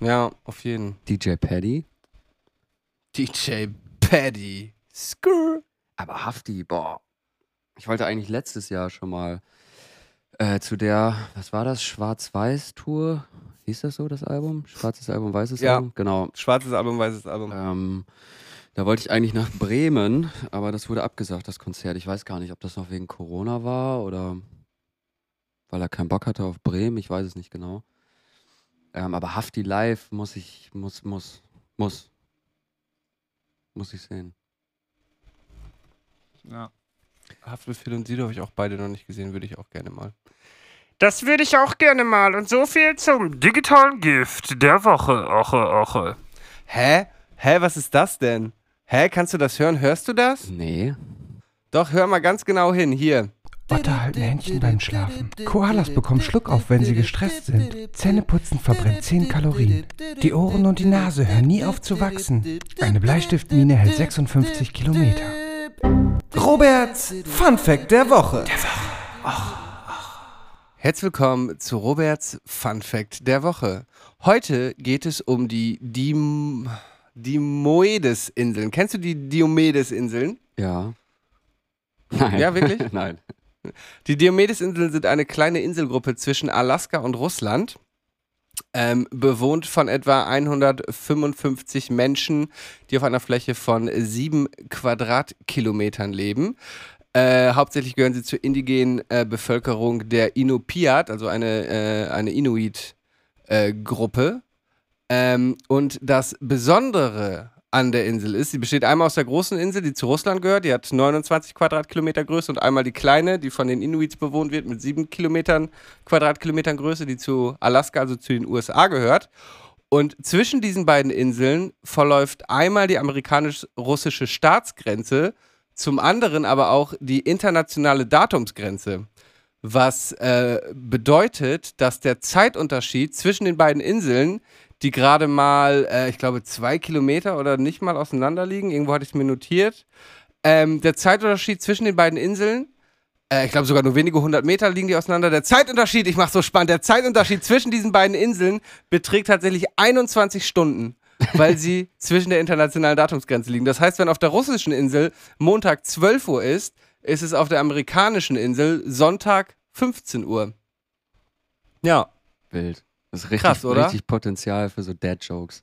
Ja, auf jeden. DJ Paddy. DJ Paddy. Skrr. Aber Hafti, boah. Ich wollte eigentlich letztes Jahr schon mal äh, zu der, was war das, Schwarz-Weiß-Tour? Hieß das so, das Album? Schwarzes Album, weißes Ja. Album? Genau. Schwarzes Album, weißes Album. Ähm, da wollte ich eigentlich nach Bremen, aber das wurde abgesagt, das Konzert. Ich weiß gar nicht, ob das noch wegen Corona war oder weil er keinen Bock hatte auf Bremen. Ich weiß es nicht genau. Ähm, aber Hafti live muss ich, muss, muss, muss. Muss ich sehen. Ja. Haftbefehl und Sido habe ich auch beide noch nicht gesehen, würde ich auch gerne mal. Das würde ich auch gerne mal. Und so viel zum digitalen Gift der Woche. Oche, oche. Hä? Hä, was ist das denn? Hä, kannst du das hören? Hörst du das? Nee. Doch, hör mal ganz genau hin. Hier. Otter halten Händchen beim Schlafen. Koalas bekommen Schluckauf, wenn sie gestresst sind. Zähneputzen verbrennt 10 Kalorien. Die Ohren und die Nase hören nie auf zu wachsen. Eine Bleistiftmine hält 56 Kilometer. Roberts Fun Fact der Woche. Herzlich willkommen zu Roberts Fun Fact der Woche. Heute geht es um die Dim Dimoedes-Inseln. Kennst du die Diomedes-Inseln? Ja. Nein. Ja, wirklich? Nein. Die Diomedes-Inseln sind eine kleine Inselgruppe zwischen Alaska und Russland. Ähm, bewohnt von etwa 155 Menschen, die auf einer Fläche von sieben Quadratkilometern leben. Äh, hauptsächlich gehören sie zur indigenen äh, Bevölkerung der Inupiat, also eine, äh, eine Inuit-Gruppe. ähm, und das Besondere an der Insel ist, sie besteht einmal aus der großen Insel, die zu Russland gehört, die hat 29 Quadratkilometer Größe, und einmal die kleine, die von den Inuits bewohnt wird, mit 7 Kilometern, Quadratkilometern Größe, die zu Alaska, also zu den USA gehört. Und zwischen diesen beiden Inseln verläuft einmal die amerikanisch-russische Staatsgrenze, zum anderen aber auch die internationale Datumsgrenze. Was äh, bedeutet, dass der Zeitunterschied zwischen den beiden Inseln, die gerade mal, äh, ich glaube, zwei Kilometer oder nicht mal auseinander liegen, irgendwo hatte ich es mir notiert, ähm, der Zeitunterschied zwischen den beiden Inseln, äh, ich glaube sogar nur wenige hundert Meter liegen die auseinander. Der Zeitunterschied, ich mach's so spannend, der Zeitunterschied zwischen diesen beiden Inseln beträgt tatsächlich 21 Stunden, weil sie zwischen der internationalen Datumsgrenze liegen. Das heißt, wenn auf der russischen Insel Montag 12 Uhr ist, ist es auf der amerikanischen Insel Sonntag 15 Uhr. Ja, Wild. Das ist richtig, Krass, oder? richtig Potenzial für so Dad-Jokes.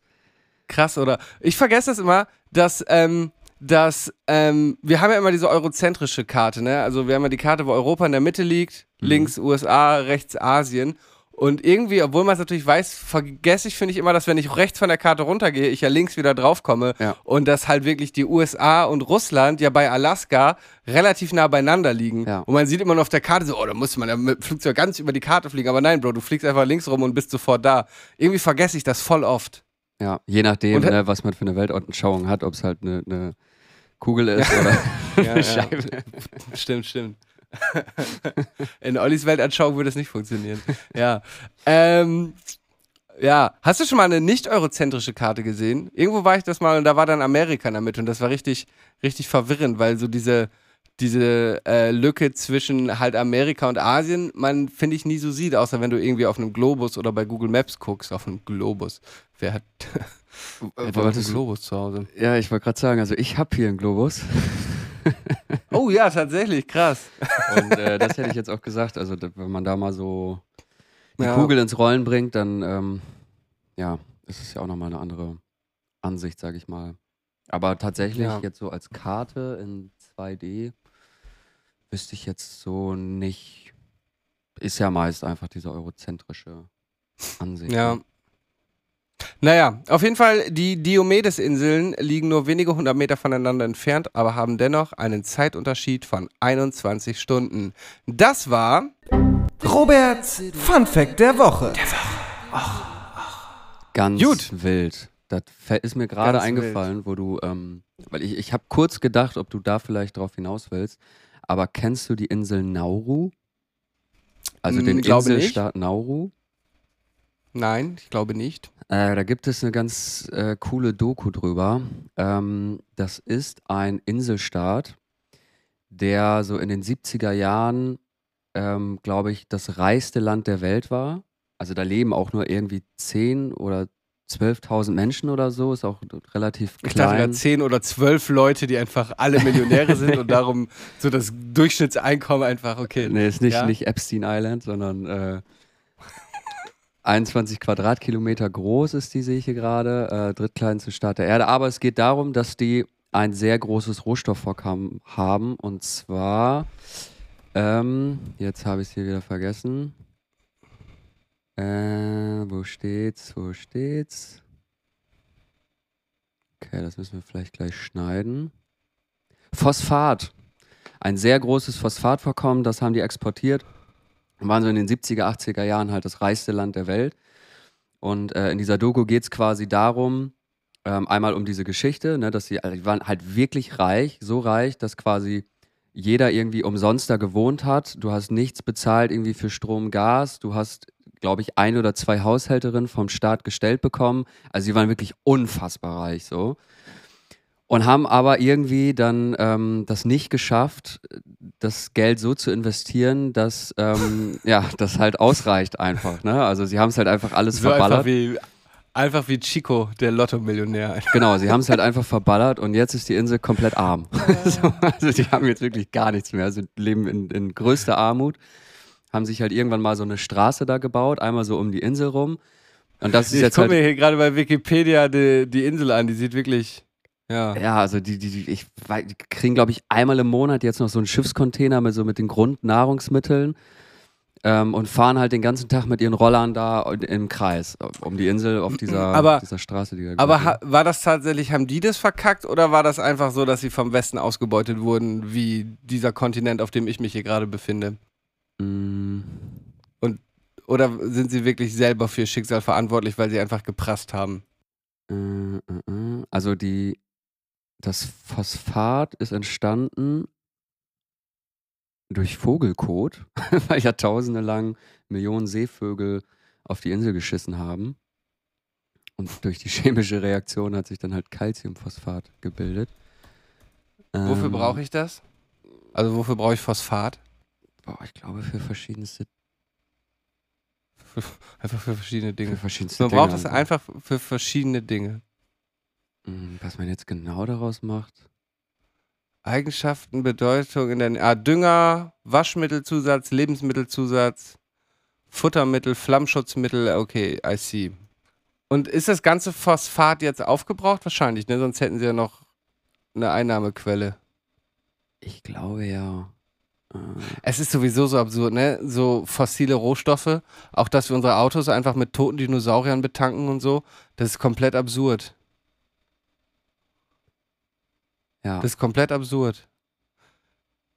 krass, oder? Ich vergesse das immer, dass, ähm, dass, ähm, wir haben ja immer diese eurozentrische Karte, ne? Also wir haben ja die Karte, wo Europa in der Mitte liegt, Mhm. links USA, rechts Asien. Und irgendwie, obwohl man es natürlich weiß, vergesse ich, finde ich immer, dass wenn ich rechts von der Karte runtergehe, ich ja links wieder draufkomme. Ja. Und dass halt wirklich die USA und Russland ja bei Alaska relativ nah beieinander liegen. Ja. Und man sieht immer nur auf der Karte so, oh, da muss man ja mit Flugzeug ganz über die Karte fliegen. Aber nein, Bro, du fliegst einfach links rum und bist sofort da. Irgendwie vergesse ich das voll oft. Ja, je nachdem, Und- ne, was man für eine Weltanschauung hat, ob es halt eine ne Kugel ist oder Ja, eine ja. Scheibe. Stimmt, stimmt. In Ollis Weltanschauung würde es nicht funktionieren. Ja. Ähm, ja. Hast du schon mal eine nicht eurozentrische Karte gesehen? Irgendwo war ich das mal und da war dann Amerika in der Mitte und das war richtig, richtig verwirrend, weil so diese, diese äh, Lücke zwischen halt Amerika und Asien, man finde ich nie so sieht, außer wenn du irgendwie auf einem Globus oder bei Google Maps guckst, auf einem Globus. Wer hat, wer hat einen Globus zu Hause? Ja, ich wollte gerade sagen, also ich habe hier einen Globus Oh ja, tatsächlich, krass. und äh, das hätte ich jetzt auch gesagt. Also wenn man da mal so die Ja. Kugel ins Rollen bringt, dann ähm, ja, ist es ja auch nochmal eine andere Ansicht, sage ich mal. Aber tatsächlich Ja. jetzt so als Karte in 2D wüsste ich jetzt so nicht. Ist ja meist einfach diese eurozentrische Ansicht. Ja. Naja, auf jeden Fall, die Diomedes-Inseln liegen nur wenige hundert Meter voneinander entfernt, aber haben dennoch einen Zeitunterschied von 21 Stunden. Das war Roberts Fun Fact der Woche. Ganz Gut. wild. Das ist mir gerade eingefallen, wo du, ähm, weil ich, ich habe kurz gedacht, ob du da vielleicht drauf hinaus willst. Aber kennst du die Insel Nauru? Also Mm, den. Inselstaat Nauru? Nein, ich glaube nicht. Äh, da gibt es eine ganz äh, coole Doku drüber. Ähm, das ist ein Inselstaat, der so in den 70er Jahren, ähm, glaube ich, das reichste Land der Welt war. Also da leben auch nur irgendwie 10 oder 12.000 Menschen oder so, ist auch relativ Ich dachte klein. gerade 10 oder 12 Leute, die einfach alle Millionäre sind und darum so das Durchschnittseinkommen einfach, okay. Nee, ist nicht, Ja? nicht Epstein Island, sondern äh, 21 Quadratkilometer groß ist die, sehe ich hier gerade. Äh, drittkleinste Staat der Erde. Aber es geht darum, dass die ein sehr großes Rohstoffvorkommen haben. Und zwar, ähm, jetzt habe ich es hier wieder vergessen. Äh, wo steht's? Wo steht's? Okay, das müssen wir vielleicht gleich schneiden. Phosphat. Ein sehr großes Phosphatvorkommen, das haben die exportiert. Waren so in den 70er, 80er Jahren halt das reichste Land der Welt. Und äh, in dieser Doku geht es quasi darum, ähm, einmal um diese Geschichte, ne, dass sie, also die waren halt wirklich reich, so reich, dass quasi jeder irgendwie umsonst da gewohnt hat. Du hast nichts bezahlt irgendwie für Strom, Gas. Du hast, glaube ich, ein oder zwei Haushälterinnen vom Staat gestellt bekommen. Also sie waren wirklich unfassbar reich so. Und haben aber irgendwie dann ähm, das nicht geschafft, das Geld so zu investieren, dass ähm, ja, das halt ausreicht einfach. Ne? Also sie haben es halt einfach alles So verballert. einfach wie, einfach wie Chico, der Lotto-Millionär. Genau, sie haben es halt einfach verballert und jetzt ist die Insel komplett arm. so, also die haben jetzt wirklich gar nichts mehr. Sie leben in, in größter Armut, haben sich halt irgendwann mal so eine Straße da gebaut, einmal so um die Insel rum. Und das ist Ich jetzt gucke halt. mir hier gerade bei Wikipedia die, die Insel an, die sieht wirklich, ja. Ja, also die, die, die, ich die kriegen, glaube ich, einmal im Monat jetzt noch so einen Schiffscontainer mit so mit den Grundnahrungsmitteln ähm, und fahren halt den ganzen Tag mit ihren Rollern da im Kreis um die Insel auf dieser, Aber- dieser Straße, die da Aber ha war das tatsächlich, haben die das verkackt oder war das einfach so, dass sie vom Westen ausgebeutet wurden, wie dieser Kontinent, auf dem ich mich hier gerade befinde? Mm, Oder sind sie wirklich selber für ihr Schicksal verantwortlich, weil sie einfach geprasst haben? Äh, äh, äh. Also die, das Phosphat ist entstanden durch Vogelkot, weil Jahrtausende lang Millionen Seevögel auf die Insel geschissen haben. Und durch die chemische Reaktion hat sich dann halt Calciumphosphat gebildet. Wofür Ähm, brauche ich das? Also wofür brauche ich Phosphat? Boah, ich glaube für verschiedenste, Einfach für verschiedene für Dinge. verschiedenste Man braucht Dinge. es einfach für verschiedene Dinge. Mm, Was man jetzt genau daraus macht. Eigenschaften, Bedeutung in der ah, Dünger, Waschmittelzusatz, Lebensmittelzusatz, Futtermittel, Flammschutzmittel, okay, I see. Und ist das ganze Phosphat jetzt aufgebraucht? Wahrscheinlich, ne? Sonst hätten sie ja noch eine Einnahmequelle. Ich glaube ja. Äh, Es ist sowieso so absurd, ne? So fossile Rohstoffe, auch dass wir unsere Autos einfach mit toten Dinosauriern betanken und so, das ist komplett absurd. Ja. Das ist komplett absurd.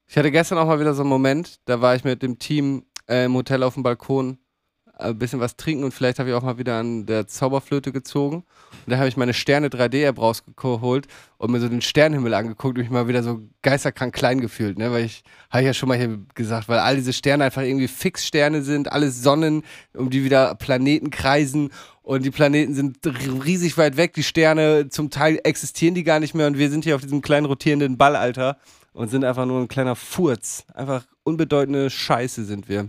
Ich hatte gestern auch mal wieder so einen Moment, da war ich mit dem Team äh, im Hotel auf dem Balkon äh, ein bisschen was trinken und vielleicht habe ich auch mal wieder an der Zauberflöte gezogen. Und da habe ich meine Sterne 3D-App rausgeholt und mir so den Sternenhimmel angeguckt und mich mal wieder so geisterkrank klein gefühlt, ne? Weil ich, habe ich ja schon mal hier gesagt, weil all diese Sterne einfach irgendwie Fixsterne sind, alles Sonnen, um die wieder Planeten kreisen und die Planeten sind riesig weit weg, die Sterne, zum Teil existieren die gar nicht mehr und wir sind hier auf diesem kleinen rotierenden Ball, Alter, und sind einfach nur ein kleiner Furz. Einfach unbedeutende Scheiße sind wir.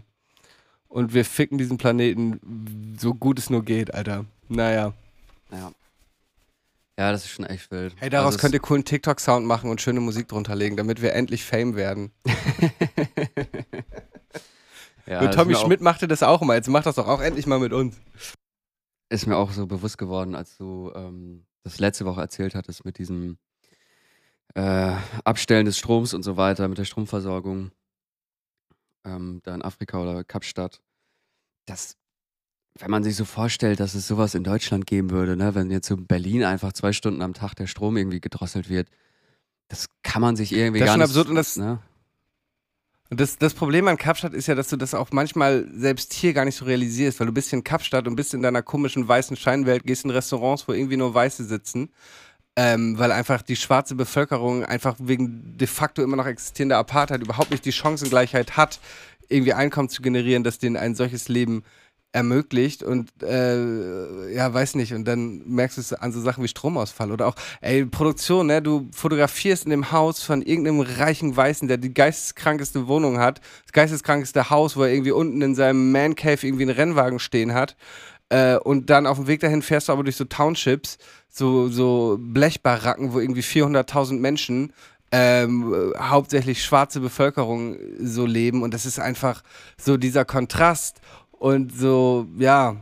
Und wir ficken diesen Planeten so gut es nur geht, Alter. Naja. Ja. Ja, das ist schon echt wild. Hey, daraus Also könnt ihr coolen TikTok-Sound machen und schöne Musik drunter legen, damit wir endlich Fame werden. ja, und Tommy Schmidt machte das auch immer. Jetzt macht das doch auch endlich mal mit uns. Ist mir auch so bewusst geworden, als du ähm, das letzte Woche erzählt hattest mit diesem äh, Abstellen des Stroms und so weiter, mit der Stromversorgung ähm, da in Afrika oder Kapstadt. Das, wenn man sich so vorstellt, dass es sowas in Deutschland geben würde, ne, wenn jetzt so in Berlin einfach zwei Stunden am Tag der Strom irgendwie gedrosselt wird, das kann man sich irgendwie Das ist gar schon nicht. absurd und das- ne? Und das, das Problem an Kapstadt ist ja, dass du das auch manchmal selbst hier gar nicht so realisierst, weil du bist in Kapstadt und bist in deiner komischen weißen Scheinwelt, gehst in Restaurants, wo irgendwie nur Weiße sitzen, ähm, weil einfach die schwarze Bevölkerung einfach wegen de facto immer noch existierender Apartheid überhaupt nicht die Chancengleichheit hat, irgendwie Einkommen zu generieren, das denen ein solches Leben ermöglicht und äh, ja, weiß nicht, und dann merkst du es an so Sachen wie Stromausfall oder auch, ey, Produktion, ne, du fotografierst in dem Haus von irgendeinem reichen Weißen, der die geisteskrankeste Wohnung hat, das geisteskrankeste Haus, wo er irgendwie unten in seinem Man Cave irgendwie einen Rennwagen stehen hat äh, und dann auf dem Weg dahin fährst du aber durch so Townships, so, so Blechbaracken, wo irgendwie 400.000 Menschen ähm, äh, hauptsächlich schwarze Bevölkerung so leben. Und das ist einfach so dieser Kontrast und so, ja,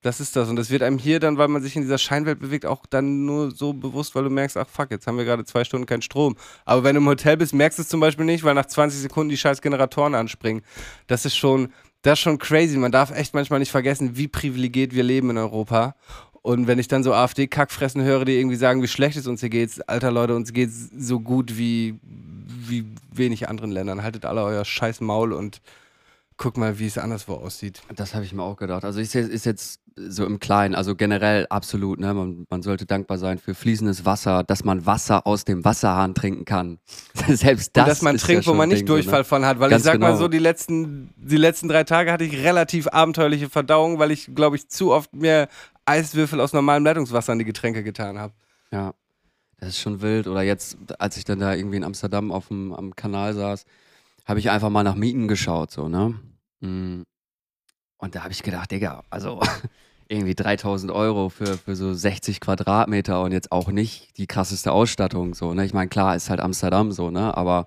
das ist das. Und das wird einem hier dann, weil man sich in dieser Scheinwelt bewegt, auch dann nur so bewusst, weil du merkst, ach fuck, jetzt haben wir gerade zwei Stunden keinen Strom. Aber wenn du im Hotel bist, merkst du es zum Beispiel nicht, weil nach 20 Sekunden die scheiß Generatoren anspringen. Das ist schon, das ist schon crazy. Man darf echt manchmal nicht vergessen, wie privilegiert wir leben in Europa. Und wenn ich dann so AfD-Kackfressen höre, die irgendwie sagen, wie schlecht es uns hier geht, alter Leute, uns geht's so gut wie, wie wenig anderen Ländern. Haltet alle euer scheiß Maul und guck mal, wie es anderswo aussieht. Das habe ich mir auch gedacht. Also ist jetzt, ist jetzt so im Kleinen, also generell absolut, ne? Man, man sollte dankbar sein für fließendes Wasser, dass man Wasser aus dem Wasserhahn trinken kann. Selbst das und dass man ist ja trinkt, wo man nicht ne? Durchfall von hat. Weil Ganz ich sag mal genau. so, die letzten, die letzten drei Tage hatte ich relativ abenteuerliche Verdauung, weil ich, glaube ich, zu oft mir Eiswürfel aus normalem Leitungswasser in die Getränke getan habe. Ja. Das ist schon wild. Oder jetzt, als ich dann da irgendwie in Amsterdam auf dem, am Kanal saß, habe ich einfach mal nach Mieten geschaut, so, ne? Mm. Und da habe ich gedacht, Digga, also irgendwie 3000 Euro für, für so 60 Quadratmeter und jetzt auch nicht die krasseste Ausstattung, so, ne? Ich meine, klar, ist halt Amsterdam so, ne? Aber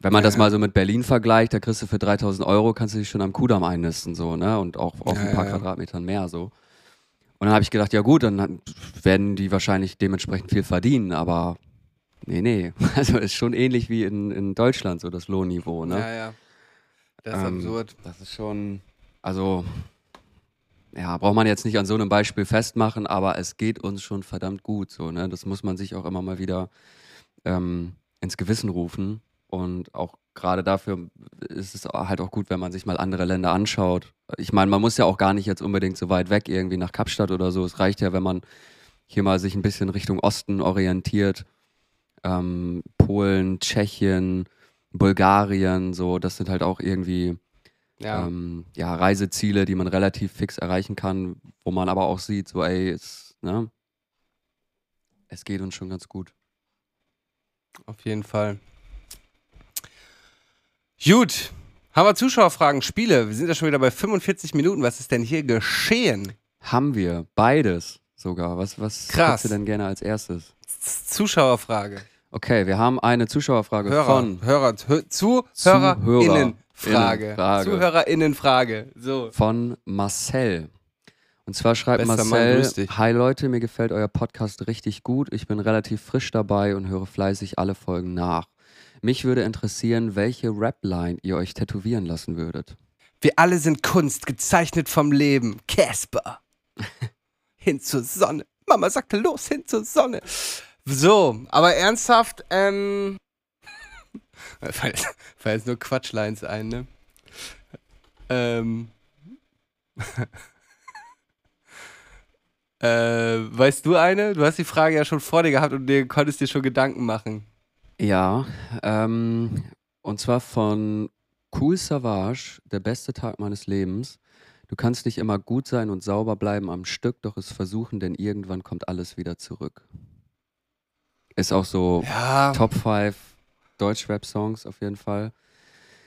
wenn man das mal so mit Berlin vergleicht, da kriegst du für 3000 Euro, kannst du dich schon am Kudamm einnisten, so, ne? Und auch auf Ja, ein paar ja, ja. Quadratmetern mehr, so. Und dann habe ich gedacht, ja gut, dann werden die wahrscheinlich dementsprechend viel verdienen, aber nee, nee. Also ist schon ähnlich wie in, in Deutschland, so das Lohnniveau, ne? Ja, ja. Das ist Ähm, absurd. Das ist schon, also, ja, braucht man jetzt nicht an so einem Beispiel festmachen, aber es geht uns schon verdammt gut, so, ne? Das muss man sich auch immer mal wieder ähm, ins Gewissen rufen. Und auch gerade dafür ist es halt auch gut, wenn man sich mal andere Länder anschaut. Ich meine, man muss ja auch gar nicht jetzt unbedingt so weit weg, irgendwie nach Kapstadt oder so. Es reicht ja, wenn man hier mal sich ein bisschen Richtung Osten orientiert. Ähm, Polen, Tschechien, Bulgarien, so, das sind halt auch irgendwie Ja. ähm, ja, Reiseziele, die man relativ fix erreichen kann, wo man aber auch sieht, so, ey, es, ne, es geht uns schon ganz gut. Auf jeden Fall. Gut. Haben wir Zuschauerfragen, Spiele? Wir sind ja schon wieder bei 45 Minuten. Was ist denn hier geschehen? Haben wir beides sogar. Was, was Krass. du denn gerne als erstes? Zuschauerfrage. Okay, wir haben eine Zuschauerfrage Hörer, von, Hörer, Hö ZuhörerInnenfrage. Innenfrage. ZuhörerInnenfrage. So. von Marcel. Und zwar schreibt Bester Marcel. Hi Leute, mir gefällt euer Podcast richtig gut. Ich bin relativ frisch dabei und höre fleißig alle Folgen nach. Mich würde interessieren, welche Rap-Line ihr euch tätowieren lassen würdet. Wir alle sind Kunst, gezeichnet vom Leben. Casper. hin zur Sonne. Mama sagte, los, hin zur Sonne. So, aber ernsthaft, ähm. Fallen jetzt nur Quatschlines ein, ne? Ähm. äh, weißt du eine? Du hast die Frage ja schon vor dir gehabt und dir konntest dir schon Gedanken machen. Ja, ähm, und zwar von Cool Savage, der beste Tag meines Lebens. Du kannst nicht immer gut sein und sauber bleiben am Stück, doch es versuchen, denn irgendwann kommt alles wieder zurück. Ist auch so Ja, Top 5 Deutsch-Rap-Songs auf jeden Fall.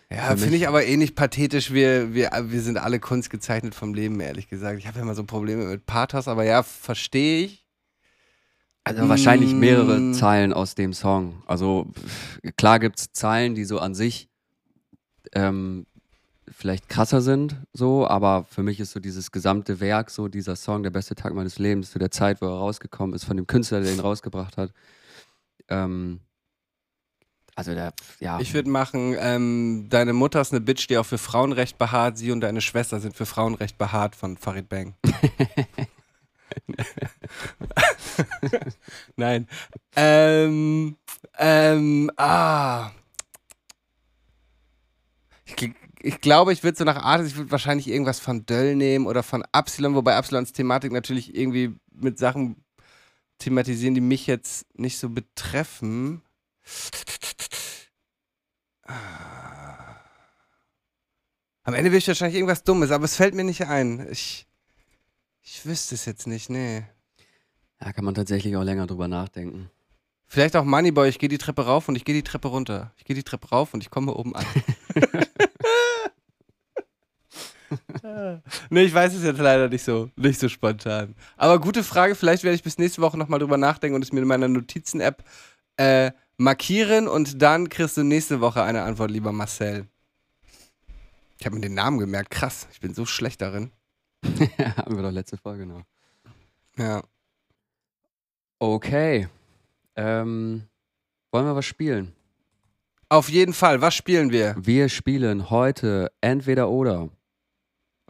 ja finde ich aber ähnlich pathetisch. Wir, wir, wir sind alle Kunst gezeichnet vom Leben, ehrlich gesagt. Ich habe ja immer so Probleme mit Pathos, aber ja, verstehe ich. Also wahrscheinlich mehrere Mm. Zeilen aus dem Song. Also klar gibt es Zeilen, die so an sich ähm, vielleicht krasser sind, so, aber für mich ist so dieses gesamte Werk, so dieser Song, der beste Tag meines Lebens, zu der Zeit, wo er rausgekommen ist, von dem Künstler, der ihn rausgebracht hat. Ähm, also der, ja. Ich würde machen, ähm, deine Mutter ist eine Bitch, die auch für Frauenrecht beharrt. Sie und deine Schwester sind für Frauenrecht beharrt von Farid Bang. Nein. Ähm, ähm, ah. Ich, ich glaube, ich würde so nach Art, ich würde wahrscheinlich irgendwas von Döll nehmen oder von Absilon, wobei Absilons Thematik natürlich irgendwie mit Sachen thematisieren, die mich jetzt nicht so betreffen. Am Ende will ich wahrscheinlich irgendwas Dummes, aber es fällt mir nicht ein. Ich, ich wüsste es jetzt nicht, nee. Da kann man tatsächlich auch länger drüber nachdenken. Vielleicht auch Moneyboy, ich gehe die Treppe rauf und ich gehe die Treppe runter. Ich gehe die Treppe rauf und ich komme oben an. nee, ich weiß es jetzt leider nicht so, nicht so spontan. Aber gute Frage, vielleicht werde ich bis nächste Woche nochmal drüber nachdenken und es mir in meiner Notizen-App äh, markieren und dann kriegst du nächste Woche eine Antwort, lieber Marcel. Ich habe mir den Namen gemerkt, krass, ich bin so schlecht darin. Haben wir doch letzte Folge noch. Ja. Okay. Ähm, wollen wir was spielen? Auf jeden Fall, was spielen wir? Wir spielen heute entweder oder.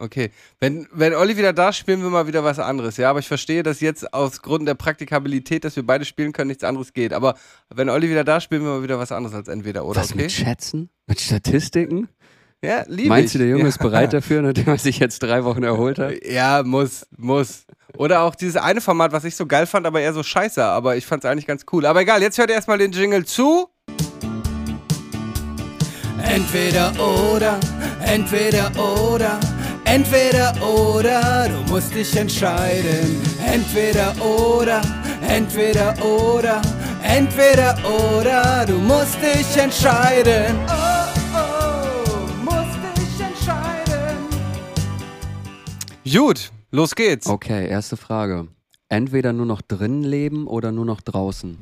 Okay, wenn, wenn Olli wieder da ist, spielen wir mal wieder was anderes, ja. Aber ich verstehe, dass jetzt aus Grund der Praktikabilität, dass wir beide spielen können, nichts anderes geht. Aber wenn Olli wieder da ist, spielen wir mal wieder was anderes als entweder oder, Was okay? mit Schätzen? Mit Statistiken? Ja, liebe Meinst ich. du, der Junge ja. ist bereit dafür, nachdem er sich jetzt drei Wochen erholt hat? Ja, muss, muss. Oder auch dieses eine Format, was ich so geil fand, aber eher so scheiße. Aber ich fand es eigentlich ganz cool. Aber egal, jetzt hört ihr erstmal den Jingle zu. Entweder oder, entweder oder, entweder oder, du musst dich entscheiden. Entweder oder, entweder oder, Entweder oder, du musst dich entscheiden. Oh, oh, musst dich entscheiden. Gut, los geht's. Okay, erste Frage. Entweder nur noch drinnen leben oder nur noch draußen?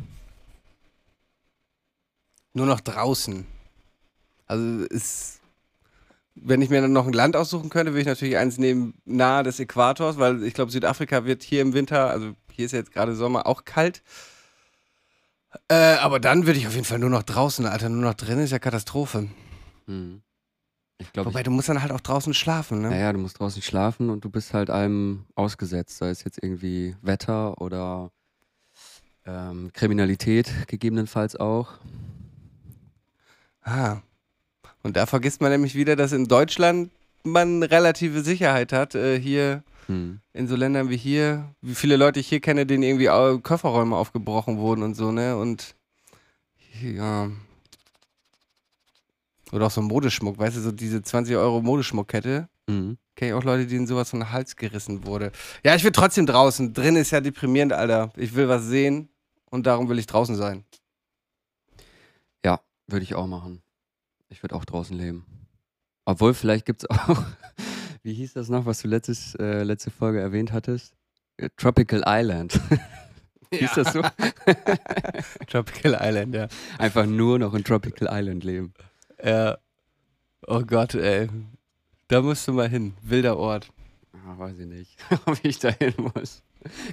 Nur noch draußen. Also ist, wenn ich mir dann noch ein Land aussuchen könnte, würde ich natürlich eins nehmen nahe des Äquators, weil ich glaube, Südafrika wird hier im Winter, also hier ist ja jetzt gerade Sommer, auch kalt. Äh, aber dann würde ich auf jeden Fall nur noch draußen, Alter. Nur noch drin ist ja Katastrophe. Hm. Ich glaube, Wobei, du musst dann halt auch draußen schlafen, ne? naja, du musst draußen schlafen und du bist halt einem ausgesetzt. Sei es jetzt irgendwie Wetter oder ähm, Kriminalität gegebenenfalls auch. Ah. Und da vergisst man nämlich wieder, dass in Deutschland man relative Sicherheit hat. Äh, hier Hm. in so Ländern wie hier, wie viele Leute ich hier kenne, denen irgendwie Kofferräume aufgebrochen wurden und so, ne? Und ja. Oder auch so Modeschmuck, weißt du, so diese 20 Euro Modeschmuckkette. Mhm. Kenne ich auch Leute, denen sowas von den Hals gerissen wurde. Ja, ich will trotzdem draußen. Drin ist ja deprimierend, Alter. Ich will was sehen und darum will ich draußen sein. Ja, würde ich auch machen. Ich würde auch draußen leben. Obwohl, vielleicht gibt es auch, wie hieß das noch, was du letztes, äh, letzte Folge erwähnt hattest? Äh, Tropical Island. Hieß das so? Tropical Island, ja. Einfach nur noch in Tropical Island leben. Ja. Oh Gott, ey. Da musst du mal hin. Wilder Ort. Ah, weiß ich nicht, ob ich da hin muss.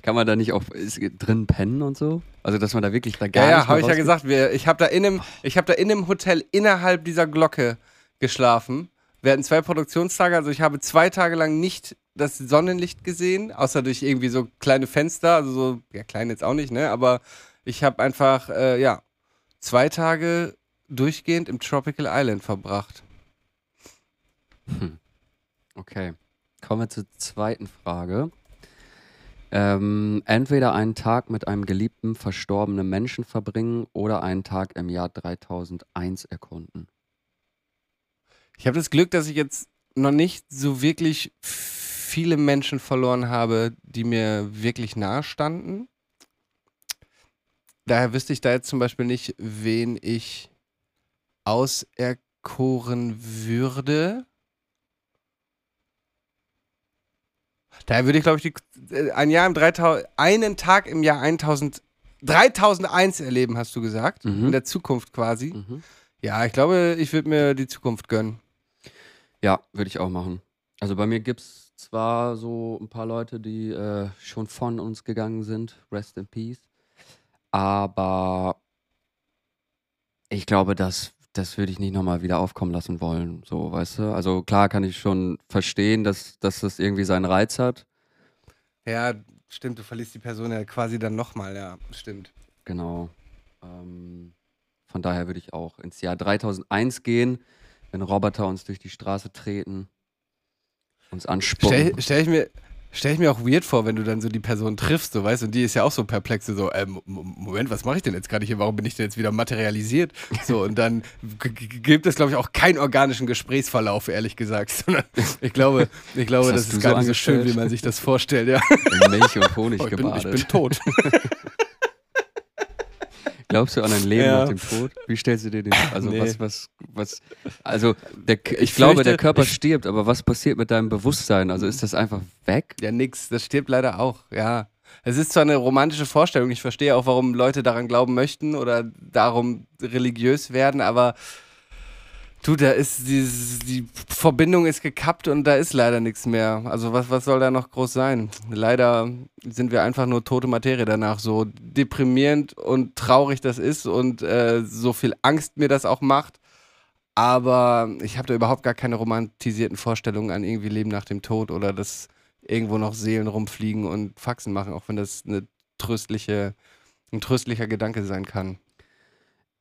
Kann man da nicht auch ist, drin pennen und so? Also, dass man da wirklich da gar Ja, ja, nicht habe mehr ich ja gesagt. Wir, ich habe da, in einem- ich hab da in einem Hotel innerhalb dieser Glocke geschlafen. Wir hatten zwei Produktionstage, also ich habe zwei Tage lang nicht das Sonnenlicht gesehen, außer durch irgendwie so kleine Fenster, also so, ja, klein jetzt auch nicht, ne? Aber ich habe einfach, äh, ja, zwei Tage durchgehend im Tropical Island verbracht. Okay. Kommen wir zur zweiten Frage. Ähm, entweder einen Tag mit einem geliebten, verstorbenen Menschen verbringen oder einen Tag im Jahr 3001 erkunden. Ich habe das Glück, dass ich jetzt noch nicht so wirklich viele Menschen verloren habe, die mir wirklich nahe standen. Daher wüsste ich da jetzt zum Beispiel nicht, wen ich auserkoren würde. Daher würde ich, glaube ich, die, äh, ein Jahr im 3000, einen Tag im Jahr 1000, 3001 erleben, hast du gesagt. Mhm. In der Zukunft quasi. Mhm. Ja, ich glaube, ich würde mir die Zukunft gönnen. Ja, würde ich auch machen. Also bei mir gibt es zwar so ein paar Leute, die äh, schon von uns gegangen sind, rest in peace, aber ich glaube, das, das würde ich nicht nochmal wieder aufkommen lassen wollen, so, weißt du? Also klar kann ich schon verstehen, dass, dass das irgendwie seinen Reiz hat, Ja, stimmt, du verlierst die Person ja quasi dann nochmal, ja, stimmt. genau. Ähm, von daher würde ich auch ins Jahr 3001 gehen, wenn Roboter uns durch die Straße treten, uns anspucken. Stell, stell, ich mir, stell ich mir auch weird vor, wenn du dann so die Person triffst, so weißt und die ist ja auch so perplex, so, äh, Mo- Moment, was mache ich denn jetzt gerade hier? Warum bin ich denn jetzt wieder materialisiert? So, und dann gibt es, glaube ich, auch keinen organischen Gesprächsverlauf, ehrlich gesagt. Ich glaube, ich glaube, das du ist gar so nicht so schön, wie man sich das vorstellt, ja. in Milch und Honig Oh, ich, bin, ich bin tot. Glaubst du an ein Leben Ja. nach dem Tod? Wie stellst du dir den? Also Nee. was, was, was? Also der, ich, Ich glaube, fürchte, der Körper ich- stirbt, aber was passiert mit deinem Bewusstsein? Also ist das einfach weg? Ja, nix. Das stirbt leider auch, ja. Es ist zwar eine romantische Vorstellung, ich verstehe auch, warum Leute daran glauben möchten oder darum religiös werden, aber du, da ist dieses, die Verbindung ist gekappt und da ist leider nichts mehr. Also was, was soll da noch groß sein? Leider sind wir einfach nur tote Materie danach, so deprimierend und traurig das ist und äh, so viel Angst mir das auch macht. Aber ich habe da überhaupt gar keine romantisierten Vorstellungen an irgendwie Leben nach dem Tod oder dass irgendwo noch Seelen rumfliegen und Faxen machen, auch wenn das eine tröstliche, ein tröstlicher Gedanke sein kann.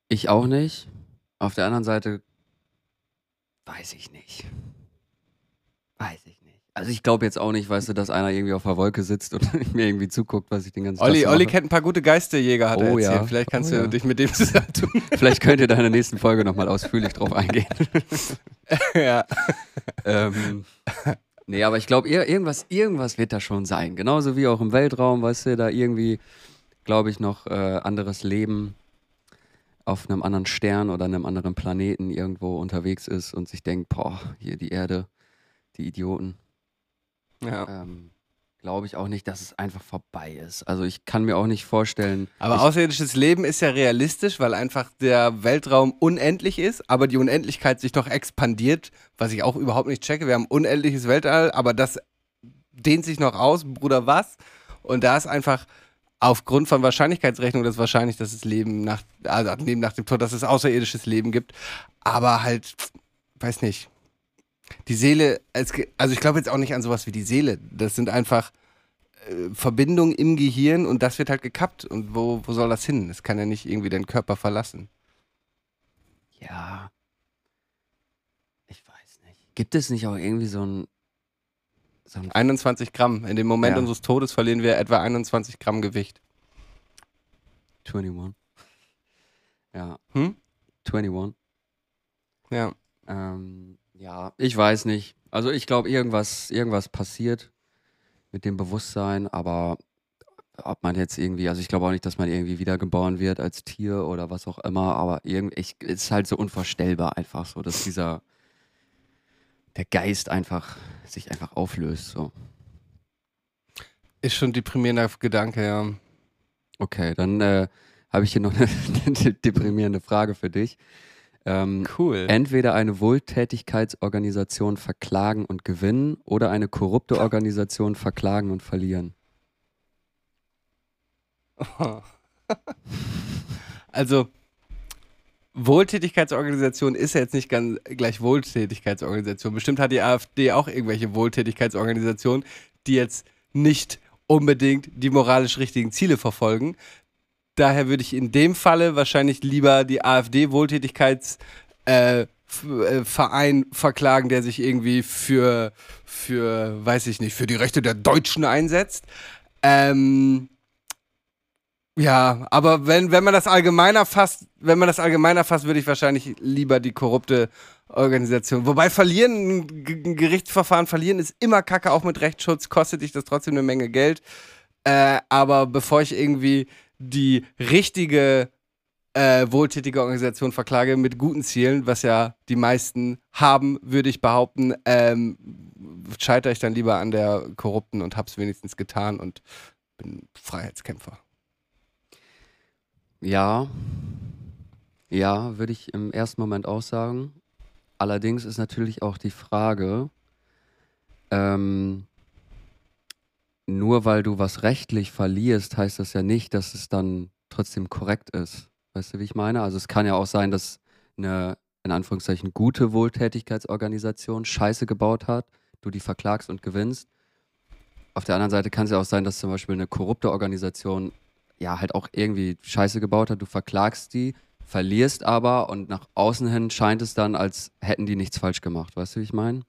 Ich auch nicht. Auf der anderen Seite weiß ich nicht. Weiß ich nicht. Also ich glaube jetzt auch nicht, weißt du, dass einer irgendwie auf der Wolke sitzt und mir irgendwie zuguckt, was ich den ganzen Olli, Tag so Olli mache. kennt ein paar gute Geisterjäger, hat er Oh ja. erzählt. Vielleicht kannst Oh du ja. dich mit dem zusammentun. Vielleicht könnt ihr da in der nächsten Folge nochmal ausführlich drauf eingehen. ja. ähm, nee, aber ich glaube, ir irgendwas, irgendwas wird da schon sein. Genauso wie auch im Weltraum, weißt du, da irgendwie glaube ich, noch äh, anderes Leben auf einem anderen Stern oder einem anderen Planeten irgendwo unterwegs ist und sich denkt, boah, hier die Erde, die Idioten. Ja. Ähm, glaube ich auch nicht, dass es einfach vorbei ist. Also ich kann mir auch nicht vorstellen. Aber außerirdisches Leben ist ja realistisch, weil einfach der Weltraum unendlich ist, aber die Unendlichkeit sich doch expandiert, was ich auch überhaupt nicht checke. Wir haben unendliches Weltall, aber das dehnt sich noch aus, Bruder, was? Und da ist einfach aufgrund von Wahrscheinlichkeitsrechnung das wahrscheinlich, dass es Leben nach, also neben nach dem Tod, dass es außerirdisches Leben gibt. Aber halt, weiß nicht. Die Seele, ge- also ich glaube jetzt auch nicht an sowas wie die Seele. Das sind einfach äh, Verbindungen im Gehirn und das wird halt gekappt. Und wo, wo soll das hin? Es kann ja nicht irgendwie den Körper verlassen. ja. Ich weiß nicht. Gibt es nicht auch irgendwie so ein. Ein 21 Gramm. In dem Moment Ja. unseres Todes verlieren wir etwa 21 Gramm Gewicht. 21. Ja. Hm? 21. Ja. Ähm, ja, ich weiß nicht. Also ich glaube, irgendwas, irgendwas passiert mit dem Bewusstsein, aber ob man jetzt irgendwie, also ich glaube auch nicht, dass man irgendwie wiedergeboren wird als Tier oder was auch immer, aber irgendwie, ich, es ist halt so unvorstellbar einfach so, dass dieser, der Geist einfach, sich einfach auflöst, so. Ist schon deprimierender Gedanke, ja. Okay, dann äh, habe ich hier noch eine, eine deprimierende Frage für dich. Ähm, Cool. Entweder eine Wohltätigkeitsorganisation verklagen und gewinnen oder eine korrupte Organisation verklagen und verlieren. Also, Wohltätigkeitsorganisation ist ja jetzt nicht ganz gleich Wohltätigkeitsorganisation. Bestimmt hat die AfD auch irgendwelche Wohltätigkeitsorganisationen, die jetzt nicht unbedingt die moralisch richtigen Ziele verfolgen. Daher würde ich in dem Falle wahrscheinlich lieber die AfD-Wohltätigkeitsverein äh, äh, verklagen, der sich irgendwie für, für, weiß ich nicht, für die Rechte der Deutschen einsetzt. Ähm, ja, aber wenn, wenn man das allgemeiner fasst, wenn man das allgemeiner fasst, würde ich wahrscheinlich lieber die korrupte Organisation. Wobei verlieren, ein Gerichtsverfahren verlieren ist immer kacke, auch mit Rechtsschutz, kostet dich das trotzdem eine Menge Geld. Äh, aber bevor ich irgendwie die richtige äh, wohltätige Organisation verklage mit guten Zielen, was ja die meisten haben, würde ich behaupten, ähm, scheitere ich dann lieber an der korrupten und hab's wenigstens getan und bin Freiheitskämpfer. Ja, ja, würde ich im ersten Moment auch sagen. Allerdings ist natürlich auch die Frage, ähm, nur weil du was rechtlich verlierst, heißt das ja nicht, dass es dann trotzdem korrekt ist. Weißt du, wie ich meine? Also es kann ja auch sein, dass eine, in Anführungszeichen, gute Wohltätigkeitsorganisation Scheiße gebaut hat, du die verklagst und gewinnst. Auf der anderen Seite kann es ja auch sein, dass zum Beispiel eine korrupte Organisation ja halt auch irgendwie Scheiße gebaut hat, du verklagst die, verlierst aber und nach außen hin scheint es dann, als hätten die nichts falsch gemacht. Weißt du, wie ich meine?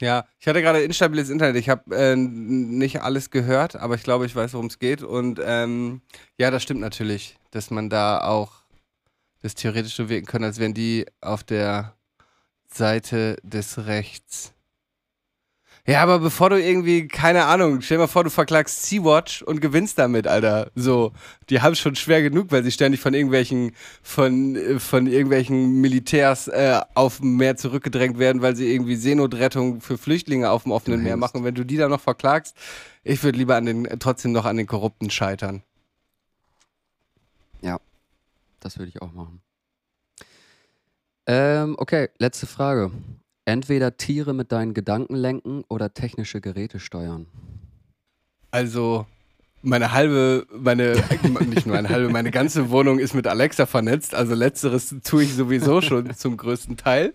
Ja, ich hatte gerade instabiles Internet. Ich habe äh, nicht alles gehört, aber ich glaube, ich weiß, worum es geht. Und ähm, ja, das stimmt natürlich, dass man da auch das theoretisch so wirken kann, als wären die auf der Seite des Rechts. Ja, aber bevor du irgendwie, keine Ahnung, stell dir mal vor, du verklagst Sea-Watch und gewinnst damit, Alter. So, die haben es schon schwer genug, weil sie ständig von irgendwelchen, von, äh, von irgendwelchen Militärs äh, auf dem Meer zurückgedrängt werden, weil sie irgendwie Seenotrettung für Flüchtlinge auf dem offenen Meer machen. Und wenn du die dann noch verklagst, ich würde lieber an den, trotzdem noch an den Korrupten scheitern. Das würde ich auch machen. Ähm, okay, letzte Frage. Entweder Tiere mit deinen Gedanken lenken oder technische Geräte steuern. Also, meine halbe, meine, nicht nur eine halbe, meine ganze Wohnung ist mit Alexa vernetzt. Also, letzteres tue ich sowieso schon zum größten Teil.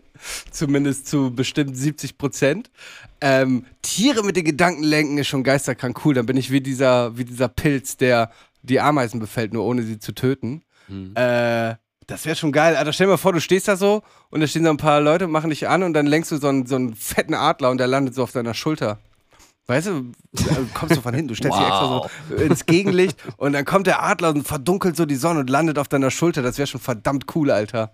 Zumindest zu bestimmt 70 Prozent. Ähm, Tiere mit den Gedanken lenken ist schon geisterkrank cool. Dann bin ich wie dieser, wie dieser Pilz, der die Ameisen befällt, nur ohne sie zu töten. Hm. Äh, das wäre schon geil. Alter, stell dir mal vor, du stehst da so und da stehen so ein paar Leute und machen dich an und dann lenkst du so einen, so einen fetten Adler und der landet so auf deiner Schulter. Weißt du, also kommst du von hinten, du stellst dich extra so ins Gegenlicht und dann kommt der Adler und verdunkelt so die Sonne und landet auf deiner Schulter. Das wäre schon verdammt cool, Alter.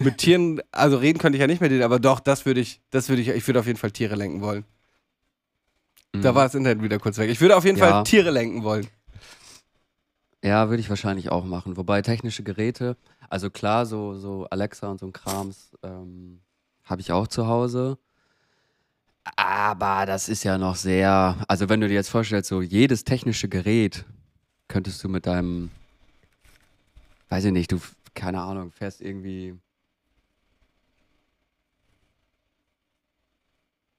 Mit Tieren, also reden könnte ich ja nicht mit denen, aber doch, das würde ich, das würde ich, ich würde auf jeden Fall Tiere lenken wollen. Da Mhm. war das Internet wieder kurz weg. Ich würde auf jeden Ja. Fall Tiere lenken wollen. Ja, würde ich wahrscheinlich auch machen. Wobei technische Geräte, also klar, so, so Alexa und so ein Krams ähm, habe ich auch zu Hause. Aber das ist ja noch sehr, also wenn du dir jetzt vorstellst, so jedes technische Gerät könntest du mit deinem, weiß ich nicht, du, keine Ahnung, fährst irgendwie,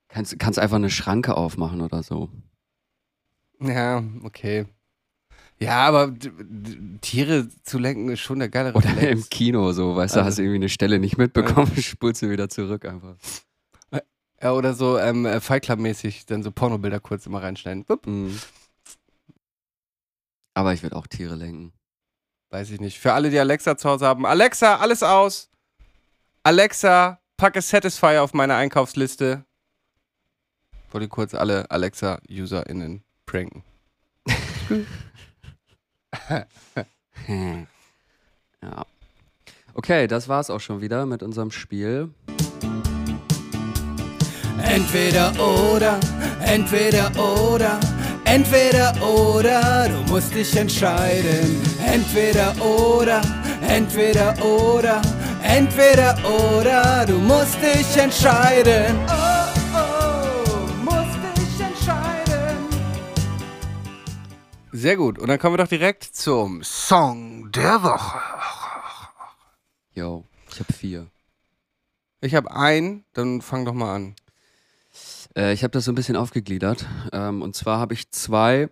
kannst, kannst einfach eine Schranke aufmachen oder so. Ja, okay. Ja, aber Tiere zu lenken ist schon der geilere Oder Reflex. im Kino so, weißt du, Also- hast irgendwie eine Stelle nicht mitbekommen, spulst du wieder zurück einfach. Ja, oder so ähm, äh, Fight Club-mäßig dann so Pornobilder kurz immer reinschneiden. Mhm. Aber ich würde auch Tiere lenken. Weiß ich nicht. Für alle, die Alexa zu Hause haben. Alexa, alles aus. Alexa, packe Satisfyer auf meine Einkaufsliste. Wollte kurz alle Alexa-UserInnen pranken. ja. Okay, das war's auch schon wieder mit unserem Spiel. Entweder oder, entweder oder, entweder oder, du musst dich entscheiden. Entweder oder, entweder oder, entweder oder, du musst dich entscheiden. Oh, Sehr gut. Und dann kommen wir doch direkt zum Song der Woche. Yo, ich habe vier. Ich habe einen, dann fang doch mal an. Äh, ich habe das so ein bisschen aufgegliedert. Ähm, und zwar habe ich zwei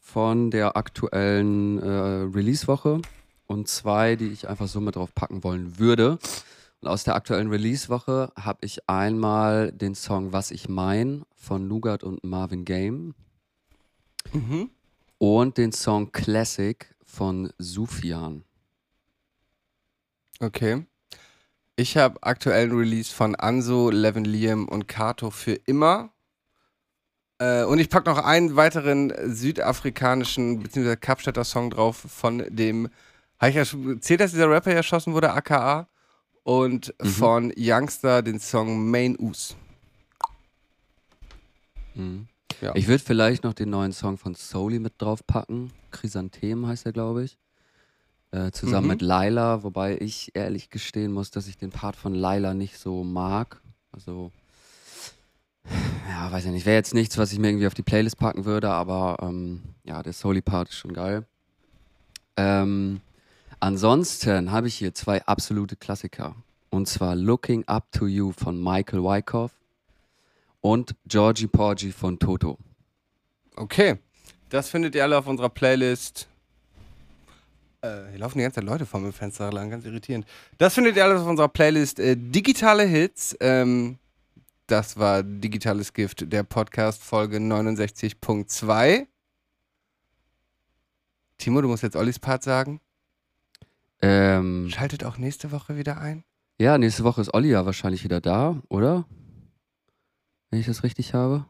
von der aktuellen äh, Release-Woche und zwei, die ich einfach so mit drauf packen wollen würde. Und aus der aktuellen Release-Woche habe ich einmal den Song Was ich mein von Nougat und Marvin Game Mhm. Und den Song Classic von Sufjan. Okay. Ich habe aktuellen Release von Anso, Levin Liam und Kato für immer. Äh, und ich packe noch einen weiteren südafrikanischen bzw. Kapstädter Song drauf von dem, habe ich ja schon erzählt, dass dieser Rapper erschossen wurde, aka. Und Mhm. von Youngster den Song Main Us. Mhm. Ja. Ich würde vielleicht noch den neuen Song von Soli mit draufpacken. Chrysanthemum heißt er, glaube ich. Äh, zusammen Mhm. mit Laila, wobei ich ehrlich gestehen muss, dass ich den Part von Laila nicht so mag. Also, ja, weiß ich nicht. Wäre jetzt nichts, was ich mir irgendwie auf die Playlist packen würde, aber ähm, ja, der Soli-Part ist schon geil. Ähm, ansonsten habe ich hier zwei absolute Klassiker. Und zwar Looking Up to You von Michael Wyckoff und Georgie Porgy von Toto. Okay. Das findet ihr alle auf unserer Playlist. Äh, hier laufen die ganze Zeit Leute vor mir Fenster lang, ganz irritierend. Das findet ihr alles auf unserer Playlist. Äh, digitale Hits. Ähm, das war Digitales Gift, der Podcast Folge 69.2. Timo, du musst jetzt Ollis Part sagen. Ähm, Schaltet auch nächste Woche wieder ein. ja, nächste Woche ist Olli ja wahrscheinlich wieder da, oder? Wenn ich das richtig habe.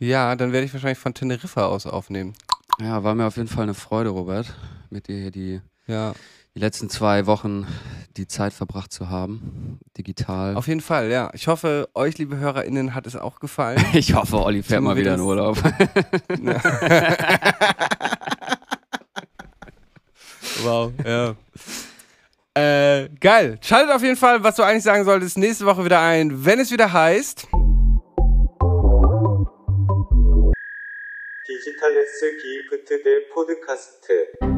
Ja, dann werde ich wahrscheinlich von Teneriffa aus aufnehmen. Ja, war mir auf jeden Fall eine Freude, Robert, mit dir hier die, Ja. die letzten zwei Wochen die Zeit verbracht zu haben. Digital. Auf jeden Fall, ja. Ich hoffe, euch, liebe HörerInnen, hat es auch gefallen. ich hoffe, Olli fährt Timo mal wieder in Urlaub. Wow, ja. Äh, geil. Schaltet auf jeden Fall, was du eigentlich sagen solltest, nächste Woche wieder ein, wenn es wieder heißt. 디지털 S 기프트 대 포드카스트